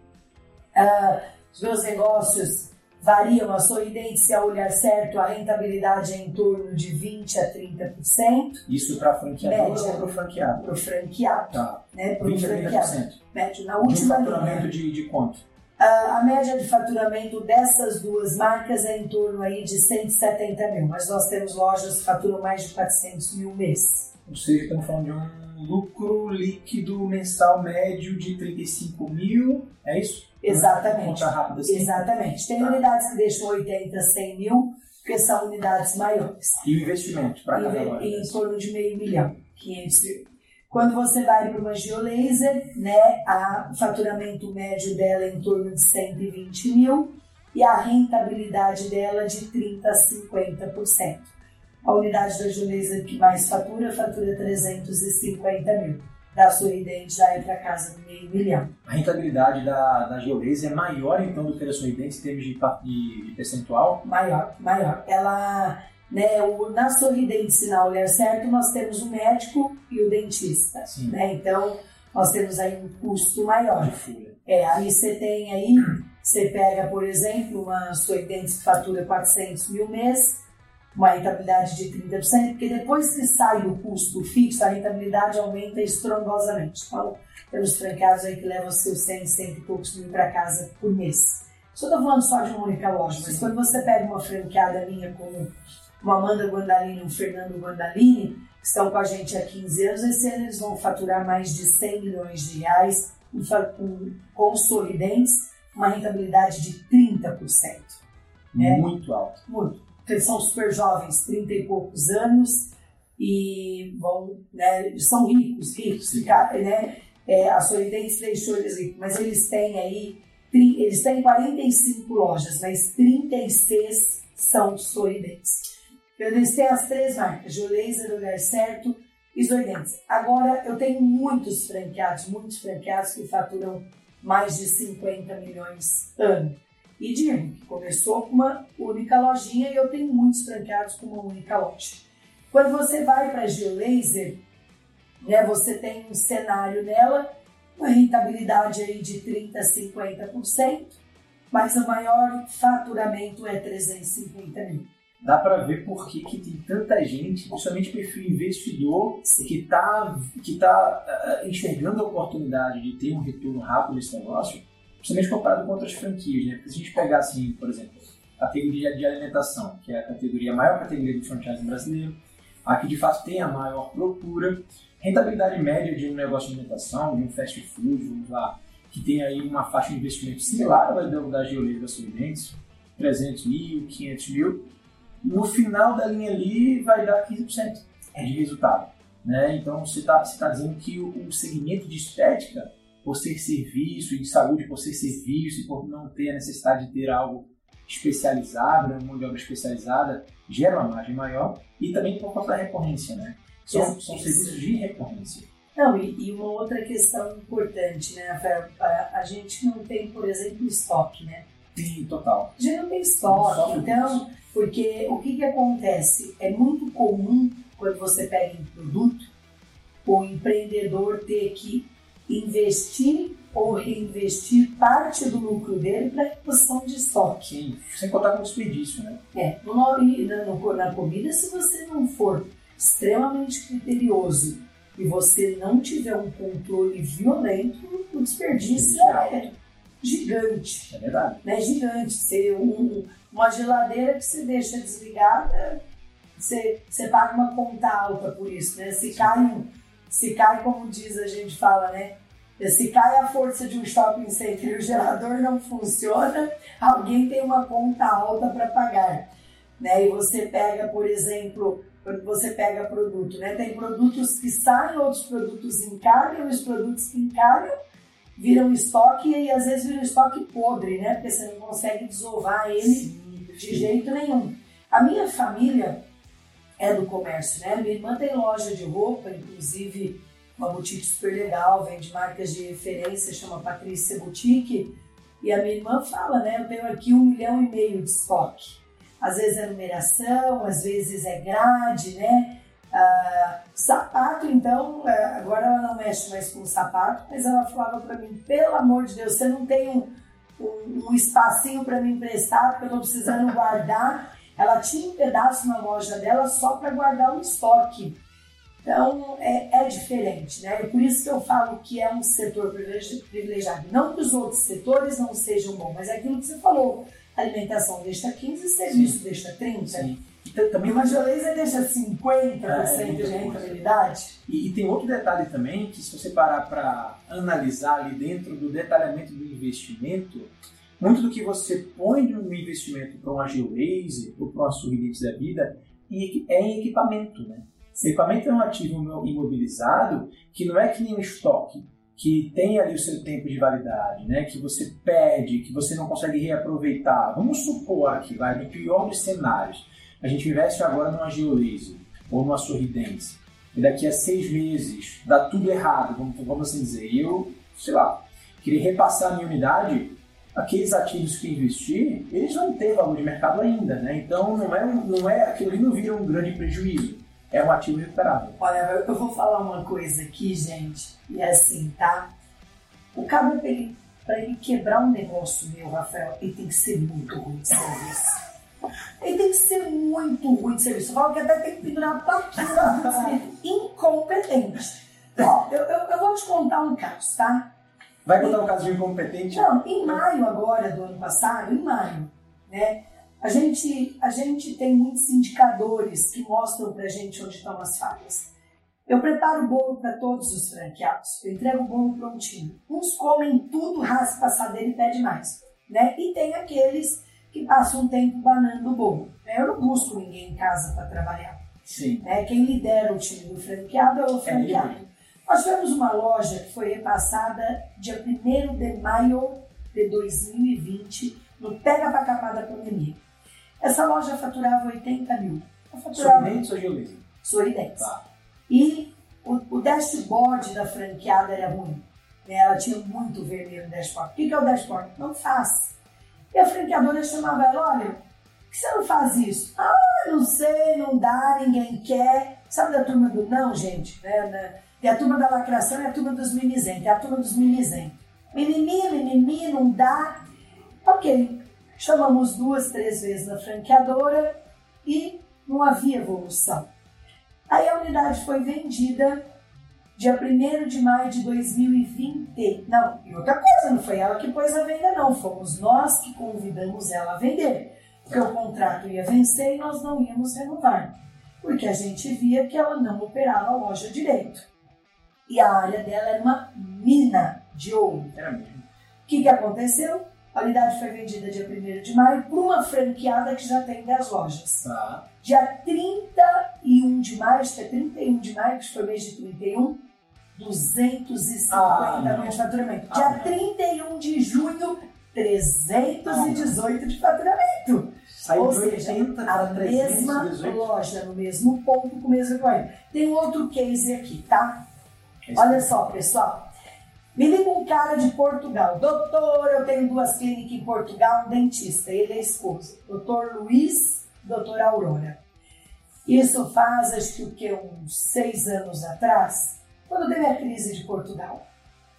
Ah, os meus negócios variam, a Sorridente, se a olhar certo, a rentabilidade é em torno de 20% a 30% Isso para franqueador Média. ou para franqueado? para o franqueado, Tá. né? Para o 20 a franqueado. 30%. Médio. Na De um última faturamento linha, de, de quanto? a a média de faturamento dessas duas marcas é em torno aí de 170 mil, mas nós temos lojas que faturam mais de 400 mil mês. Ou seja, estamos falando de um lucro líquido mensal médio de 35 mil, é isso? Exatamente. Rápida assim. Exatamente. Tem Tá. unidades que deixam 80, 100 mil, porque são unidades maiores. E o investimento para cada Em, loja? em torno de meio milhão, 500 mil. Quando você vai para uma geolaser, né, a o faturamento médio dela é em torno de 120 mil e a rentabilidade dela de 30% a 50%. A unidade da geolaser que mais fatura, fatura 350 mil. Da Sorridente já é para casa do meio milhão. A rentabilidade da, da Geolaser é maior então do que a da Sorridente em termos de, de, de percentual? maior, maior. Ela, né, o, na Sorridente, se na olhar certo, nós temos o médico e o dentista, Sim. né? Então, nós temos aí um custo maior. De. É, aí você tem aí, você pega, por exemplo, uma Sorridente que fatura 400 mil mês, uma rentabilidade de 30%, porque depois que sai o custo fixo, a rentabilidade aumenta estrondosamente. Então, temos franqueados aí que levam seus 100, 100 e poucos mil para casa por mês. Eu tô falando só de uma única loja, mas quando você pega uma franqueada minha como uma Amanda Guandalini e um Fernando Guandalini, que estão com a gente há 15 anos, esse ano eles vão faturar mais de 100 milhões de reais com, sorridentes, uma rentabilidade de 30%. É. Muito alto. Muito. Eles são super jovens, 30 e poucos anos, e vão, né, são ricos, ricos, né? É, a Sorridentes deixou eles ricos, mas eles têm aí, eles têm 45 lojas, mas 36 são sorridentes. Eles têm as três marcas, Geolaser, Olhar Certo e Sorridentes. Agora, eu tenho muitos franqueados, muitos franqueados que faturam mais de 50 milhões ano. E digo que começou com uma única lojinha e eu tenho muitos franqueados com uma única loja. Quando você vai para a Geolaser, né, você tem um cenário nela, uma rentabilidade aí de 30% a 50%, mas o maior faturamento é 350 mil. Dá para ver por que, que tem tanta gente, principalmente perfil investidor, que está que tá, ah, enxergando a oportunidade de ter um retorno rápido nesse negócio, principalmente comparado com outras franquias. Né? Porque se a gente pegar, assim, por exemplo, a categoria de alimentação, que é a categoria a maior categoria do franchising brasileiro, a que de fato tem a maior procura, rentabilidade média de um negócio de alimentação, de um fast food, vamos lá, que tem aí uma faixa de investimento similar à da, Geolese da Sorridentes, 300 mil, 500 mil, no final da linha ali vai dar 15% é de resultado. Né? Então você está tá dizendo que o, o segmento de estética, por ser serviço, e de saúde, por ser serviço, e por não ter a necessidade de ter algo especializado, né, mão de obra especializada, gera uma margem maior e também por conta da recorrência. Né? São, são serviços de recorrência. Não, e, e uma outra questão importante, né, Rafael? A, a gente não tem, por exemplo, estoque, né? Sim, total. A gente não tem estoque, então, porque o que, que acontece? É muito comum quando você pega um produto, o empreendedor ter que investir ou reinvestir parte do lucro dele para reposição de estoque. Sim, sem contar com o desperdício, né? É, no, na, na comida, se você não for extremamente criterioso e você não tiver um controle violento, o desperdício é gigante É verdade. né, gigante. Ser um- uma geladeira que você deixa desligada, você, você paga uma conta alta por isso, né? Se cai, se cai, como diz a gente fala, né? Se cai a força de um shopping center e o gerador não funciona, alguém tem uma conta alta para pagar. Né? E você pega, por exemplo, quando você pega produto, né? Tem produtos que saem, outros produtos encarnam, os produtos que encarnam viram estoque e às vezes viram estoque podre, né? Porque você não consegue desovar ele Sim, de jeito nenhum. A minha família é do comércio, né? Minha irmã tem loja de roupa, inclusive uma boutique super legal, vende marcas de referência, chama Patrícia Boutique. E a minha irmã fala, né? Eu tenho aqui um milhão e meio de estoque. Às vezes é numeração, às vezes é grade, né? Ah, sapato, então, é, agora ela não mexe mais com sapato, mas ela falava para mim: pelo amor de Deus, você não tem um, um, um espacinho para me emprestar, porque eu estou precisando guardar. Ela tinha um pedaço na loja dela só para guardar o estoque. Então é, é, diferente, né? E por isso que eu falo que é um setor privilegiado. Não que os outros setores não sejam bons, mas é aquilo que você falou: alimentação deixa 15, serviço Sim. deixa 30. Sim. Então, também uma laser deixa 50% é, de rentabilidade. E, e, tem outro detalhe também, que se você parar para analisar ali dentro do detalhamento do investimento, muito do que você põe no investimento para uma Geolaser ou para uma Sorridentes da vida é em equipamento, né? O equipamento é um ativo imobilizado que não é que nem um estoque, que tem ali o seu tempo de validade, né? que você perde, que você não consegue reaproveitar. Vamos supor aqui, vai, no pior dos cenários, a gente investe agora numa Geolaser ou numa Sorridentes, e daqui a seis meses dá tudo errado, vamos, vamos assim dizer, e eu, sei lá, queria repassar a minha unidade, aqueles ativos que investi, eles vão ter valor de mercado ainda, né? Então não é, não é, aquilo ali não vira um grande prejuízo, é um ativo recuperável. Olha, eu vou falar uma coisa aqui, gente, e é assim, tá? O cabo, para ele quebrar um negócio meu, Rafael, ele tem que ser muito ruim de serviço. Ele tem que ser muito ruim de serviço. Eu falo que até tem que pendurar plaquinha da incompetente. Ó, eu, eu, eu, vou te contar um caso, tá? Vai contar um caso de incompetente? Não, em maio agora do ano passado, em maio, né? A gente, a gente tem muitos indicadores que mostram pra gente onde estão as falhas. Eu preparo o bolo para todos os franqueados. Eu entrego o bolo prontinho. Uns comem tudo, raspa a assadeira e pede mais. Né? E tem aqueles que passa um tempo banando o bolo. Eu não busco ninguém em casa para trabalhar. Sim. Né? Quem lidera o time do franqueado é o é franqueado. É Nós tivemos uma loja que foi repassada dia 1 de maio de 2020, no pega para capar da pandemia. Essa loja faturava 80 mil. Faturava... Sorridentes ou Geolise? Sorridentes. Tá. E o, o dashboard da franqueada era ruim. Né? Ela tinha muito vermelho no dashboard. O que é o dashboard? Não faz. E a franqueadora chamava ela, olha, por que você não faz isso? Ah, não sei, não dá, ninguém quer. Sabe da turma do não, gente? Né? E a turma da lacração é a turma dos mimizentos, é a turma dos mimizentos. Mimimi, mimimi, não dá. Ok, chamamos duas, três vezes na franqueadora e não havia evolução. Aí a unidade foi vendida dia 1 de maio de 2020. Não, e outra coisa, não foi ela que pôs a venda, não. Fomos nós que convidamos ela a vender. Porque o contrato ia vencer e nós não íamos renovar. Porque a gente via que ela não operava a loja direito. E a área dela era uma mina de ouro. Era mesmo. O que, que aconteceu? A unidade foi vendida dia 1 de maio para uma franqueada que já tem 10 lojas. Tá. Dia 31 de maio, acho que é 31 de maio, que foi mês de 31, 250 ah, milhões de faturamento. Ah, Dia 31 de junho, 318 ah, de faturamento. Saiu Ou seja, 80 a mesma loja, no mesmo ponto, com o mesmo equipamento. Tem outro case aqui, tá? Olha só, pessoal. Me liga um cara de Portugal. Doutor, eu tenho duas clínicas em Portugal, um dentista. Ele é esposo. Doutor Luiz, doutora Aurora. Isso faz, acho que o que, uns seis anos atrás quando teve a crise de Portugal.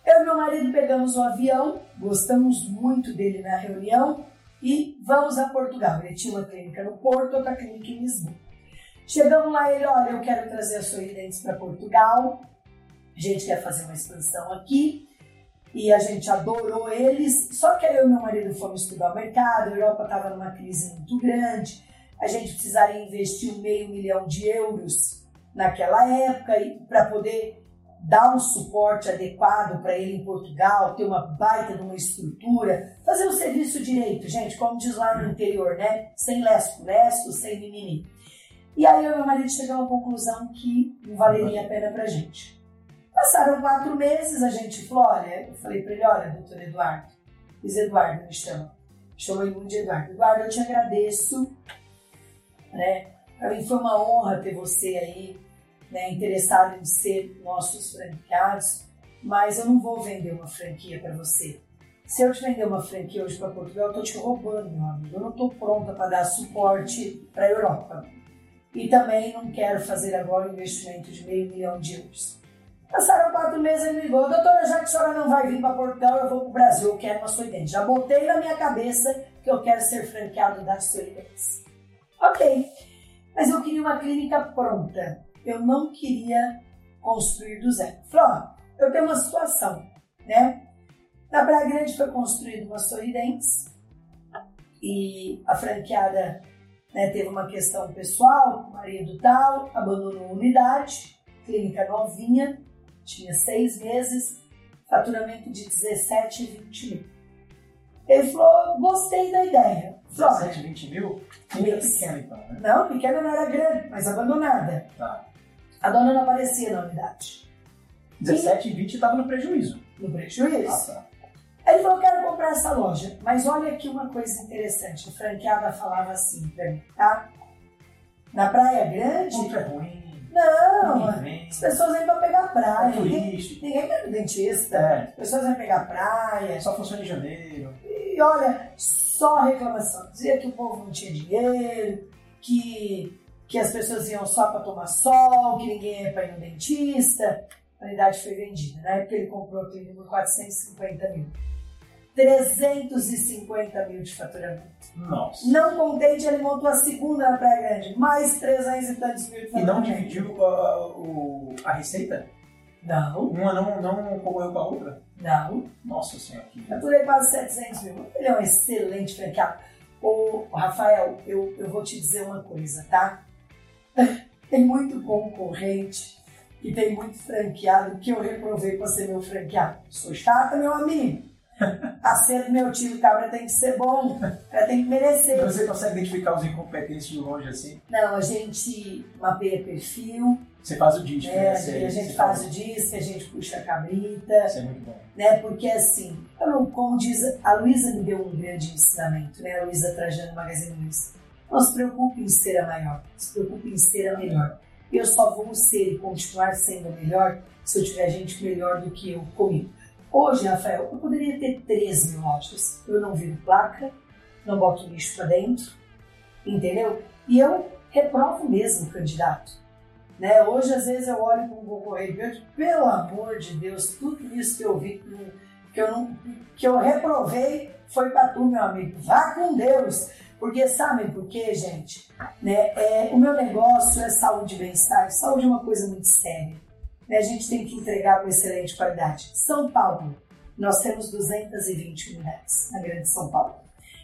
Eu e meu marido pegamos um avião, gostamos muito dele na reunião e vamos a Portugal. Ele tinha uma clínica no Porto, outra clínica em Lisboa. Chegamos lá, ele, olha, eu quero trazer a Sorridentes para Portugal, a gente quer fazer uma expansão aqui e a gente adorou eles. Só que eu e meu marido fomos estudar o mercado, a Europa estava numa crise muito grande, a gente precisaria investir um meio milhão de euros naquela época para poder dar um suporte adequado para ele em Portugal, ter uma baita de uma estrutura, fazer o serviço direito, gente, como diz lá no interior, né? Sem lesco-lesco, sem mimimi. E aí eu e meu marido chegamos à conclusão que não valeria a pena pra gente. Passaram quatro meses, a gente olha, eu falei para ele, olha, doutor Eduardo, Luiz Eduardo me chama, chamou ele de Eduardo. Eduardo, eu te agradeço, né? Para mim foi uma honra ter você aí, né, interessado em ser nossos franqueados, mas eu não vou vender uma franquia para você. Se eu te vender uma franquia hoje para Portugal, eu estou te roubando, meu amigo. Eu não estou pronta para dar suporte para a Europa. E também não quero fazer agora um investimento de meio milhão de euros. Passaram quatro meses e me ligou, doutora, já que a senhora não vai vir para Portugal, eu vou para o Brasil, eu quero uma Soidente. Já botei na minha cabeça que eu quero ser franqueado da Soidente. Ok, mas eu queria uma clínica pronta. Eu não queria construir do zero. Falei, eu tenho uma situação, né? Na Praia Grande foi construída uma Sorridentes e a franqueada né, teve uma questão pessoal, o marido tal, abandonou a unidade, clínica novinha, tinha seis meses, faturamento de 17 e 20 mil. Ele falou, gostei da ideia. 17, 20 mil? Pequena então, né? Não, pequena não era grande, mas abandonada. Tá. A dona não aparecia na unidade. 17 e 20 estava no prejuízo. No prejuízo. Ah, tá. Aí ele falou, quero comprar essa loja. Mas olha aqui uma coisa interessante. A franqueada falava assim pra mim, tá? Na Praia Grande... É ruim. Não, as pessoas vêm pra pegar praia. É ninguém, turístico. ninguém quer no dentista. É. As pessoas vêm pegar praia. Só funciona em janeiro. E olha, só reclamação. Dizia que o povo não tinha dinheiro, que, que as pessoas iam só para tomar sol, que ninguém ia para ir no dentista. A unidade foi vendida. Na época ele comprou a clínica por 450 mil. 350 mil de faturamento. Nossa. Não contente, ele montou a segunda na Praia Grande. Mais 300 e tantos mil de E faturamento. não dividiu a, o- a receita? Não, Uma não, não concorreu com a outra? não. Nossa senhora, que Faturei quase 700 mil. Ele é um excelente franqueado. Ô, Rafael, eu, eu vou te dizer uma coisa, tá? Tem muito concorrente e tem muito franqueado que eu reprovei para ser meu franqueado. Sou chata, meu amigo. Acerto meu tio, cabra tem que ser bom, ela tem que merecer. Você consegue identificar os incompetentes de longe assim? Não, a gente mapeia perfil, Você faz o disco, né? né? a Você- gente, a gente você faz o disco, a gente puxa a cabrita. Isso é muito bom. né? Porque assim, eu não, como diz a Luísa me deu um grande ensinamento, né? A Luísa Trajano Magazine Luiza. Não se preocupe em ser a maior, se preocupe em ser a melhor. Eu só vou ser e continuar sendo a melhor se eu tiver gente melhor do que eu comigo. Hoje, Rafael, eu poderia ter 3 mil lojas. Eu não viro placa, não boto lixo pra dentro, entendeu? E eu reprovo mesmo o candidato. Né? Hoje, às vezes, eu olho para um concorrente e vejo, pelo amor de Deus, tudo isso que eu vi, que eu, não, que eu reprovei, foi para tu, meu amigo. Vá com Deus! Porque sabem por quê, gente? Né? É, o meu negócio é saúde e bem-estar. Saúde é uma coisa muito séria. Né? A gente tem que entregar com excelente qualidade. São Paulo, nós temos 220 unidades na Grande São Paulo.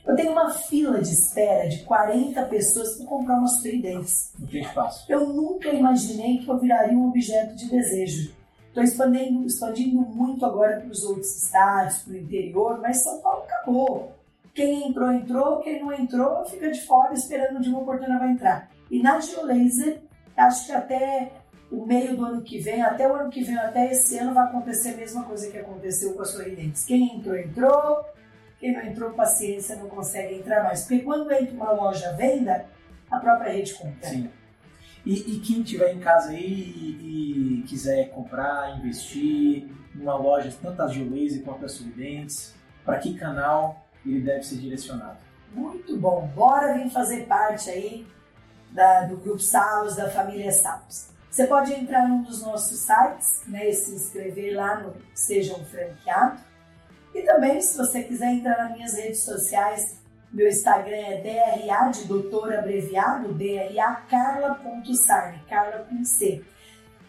Eu tenho uma fila de espera de 40 pessoas para comprar umas tridentes. Não tem espaço. Eu nunca imaginei que eu viraria um objeto de desejo. Estou expandindo, expandindo muito agora para os outros estados, para o interior, mas São Paulo acabou. Quem entrou, entrou. Quem não entrou, fica de fora esperando de uma oportunidade entrar. E na Geolaser, acho que até o meio do ano que vem, até o ano que vem, até esse ano, vai acontecer a mesma coisa que aconteceu com a Sorridentes. Quem entrou, entrou. Quem não entrou, paciência, não consegue entrar mais. Porque quando entra uma loja à venda, a própria rede compra. Sim. E, e quem tiver em casa aí e, e quiser comprar, investir numa loja, tanto a Geolaser quanto a Suridentes, para que canal ele deve ser direcionado? Muito bom. Bora vir fazer parte aí da- do Grupo Salos, da família Salos. Você pode entrar num dos nossos sites né, e se inscrever lá no Seja um Franqueado. E também, se você quiser entrar nas minhas redes sociais, meu Instagram é DRA, de doutor abreviado, DRA carla.sarne, Carla com C.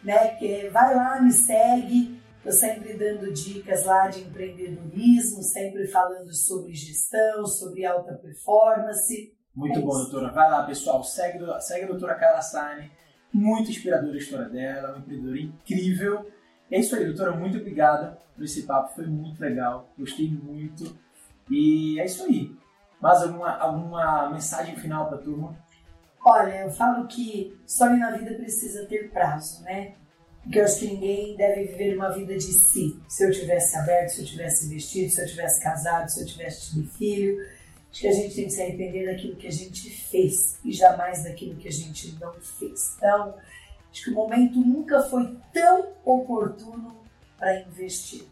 Né, que vai lá, me segue, Estou sempre dando dicas lá de empreendedorismo, sempre falando sobre gestão, sobre alta performance. Muito É bom, doutora. Vai lá, pessoal. Segue, segue a doutora Carla Sane. Muito inspiradora a história dela, uma empreendedora incrível. É isso aí, doutora. Muito obrigada por esse papo. Foi muito legal. Gostei muito. E é isso aí. Mais alguma, alguma mensagem final para a turma? Olha, eu falo que sonho na vida precisa ter prazo, né? Porque eu acho que ninguém deve viver uma vida de si. Se eu tivesse aberto, se eu tivesse investido, se eu tivesse casado, se eu tivesse tido filho. Acho que a gente tem que se arrepender daquilo que a gente fez e jamais daquilo que a gente não fez. Então, acho que o momento nunca foi tão oportuno para investir.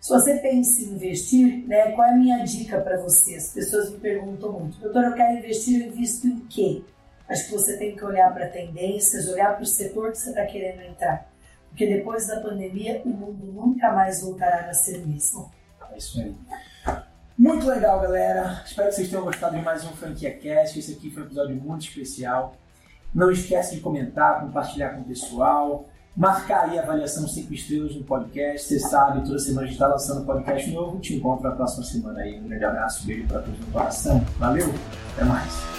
Se você pensa em investir, né, qual é a minha dica para você? As pessoas me perguntam muito, doutor, eu quero investir, eu invisto em quê? Acho que você tem que olhar para tendências, olhar para o setor que você está querendo entrar. Porque depois da pandemia, o mundo nunca mais voltará a ser o mesmo. É isso aí. Muito legal, galera. Espero que vocês tenham gostado de mais um Franquia Cast. Esse aqui foi um episódio muito especial. Não esquece de comentar, compartilhar com o pessoal, marcar aí a avaliação 5 estrelas no podcast. Você sabe, toda semana a gente está lançando um podcast novo. Te encontro na próxima semana aí. Um grande abraço, beijo para todos no coração. Valeu, até mais.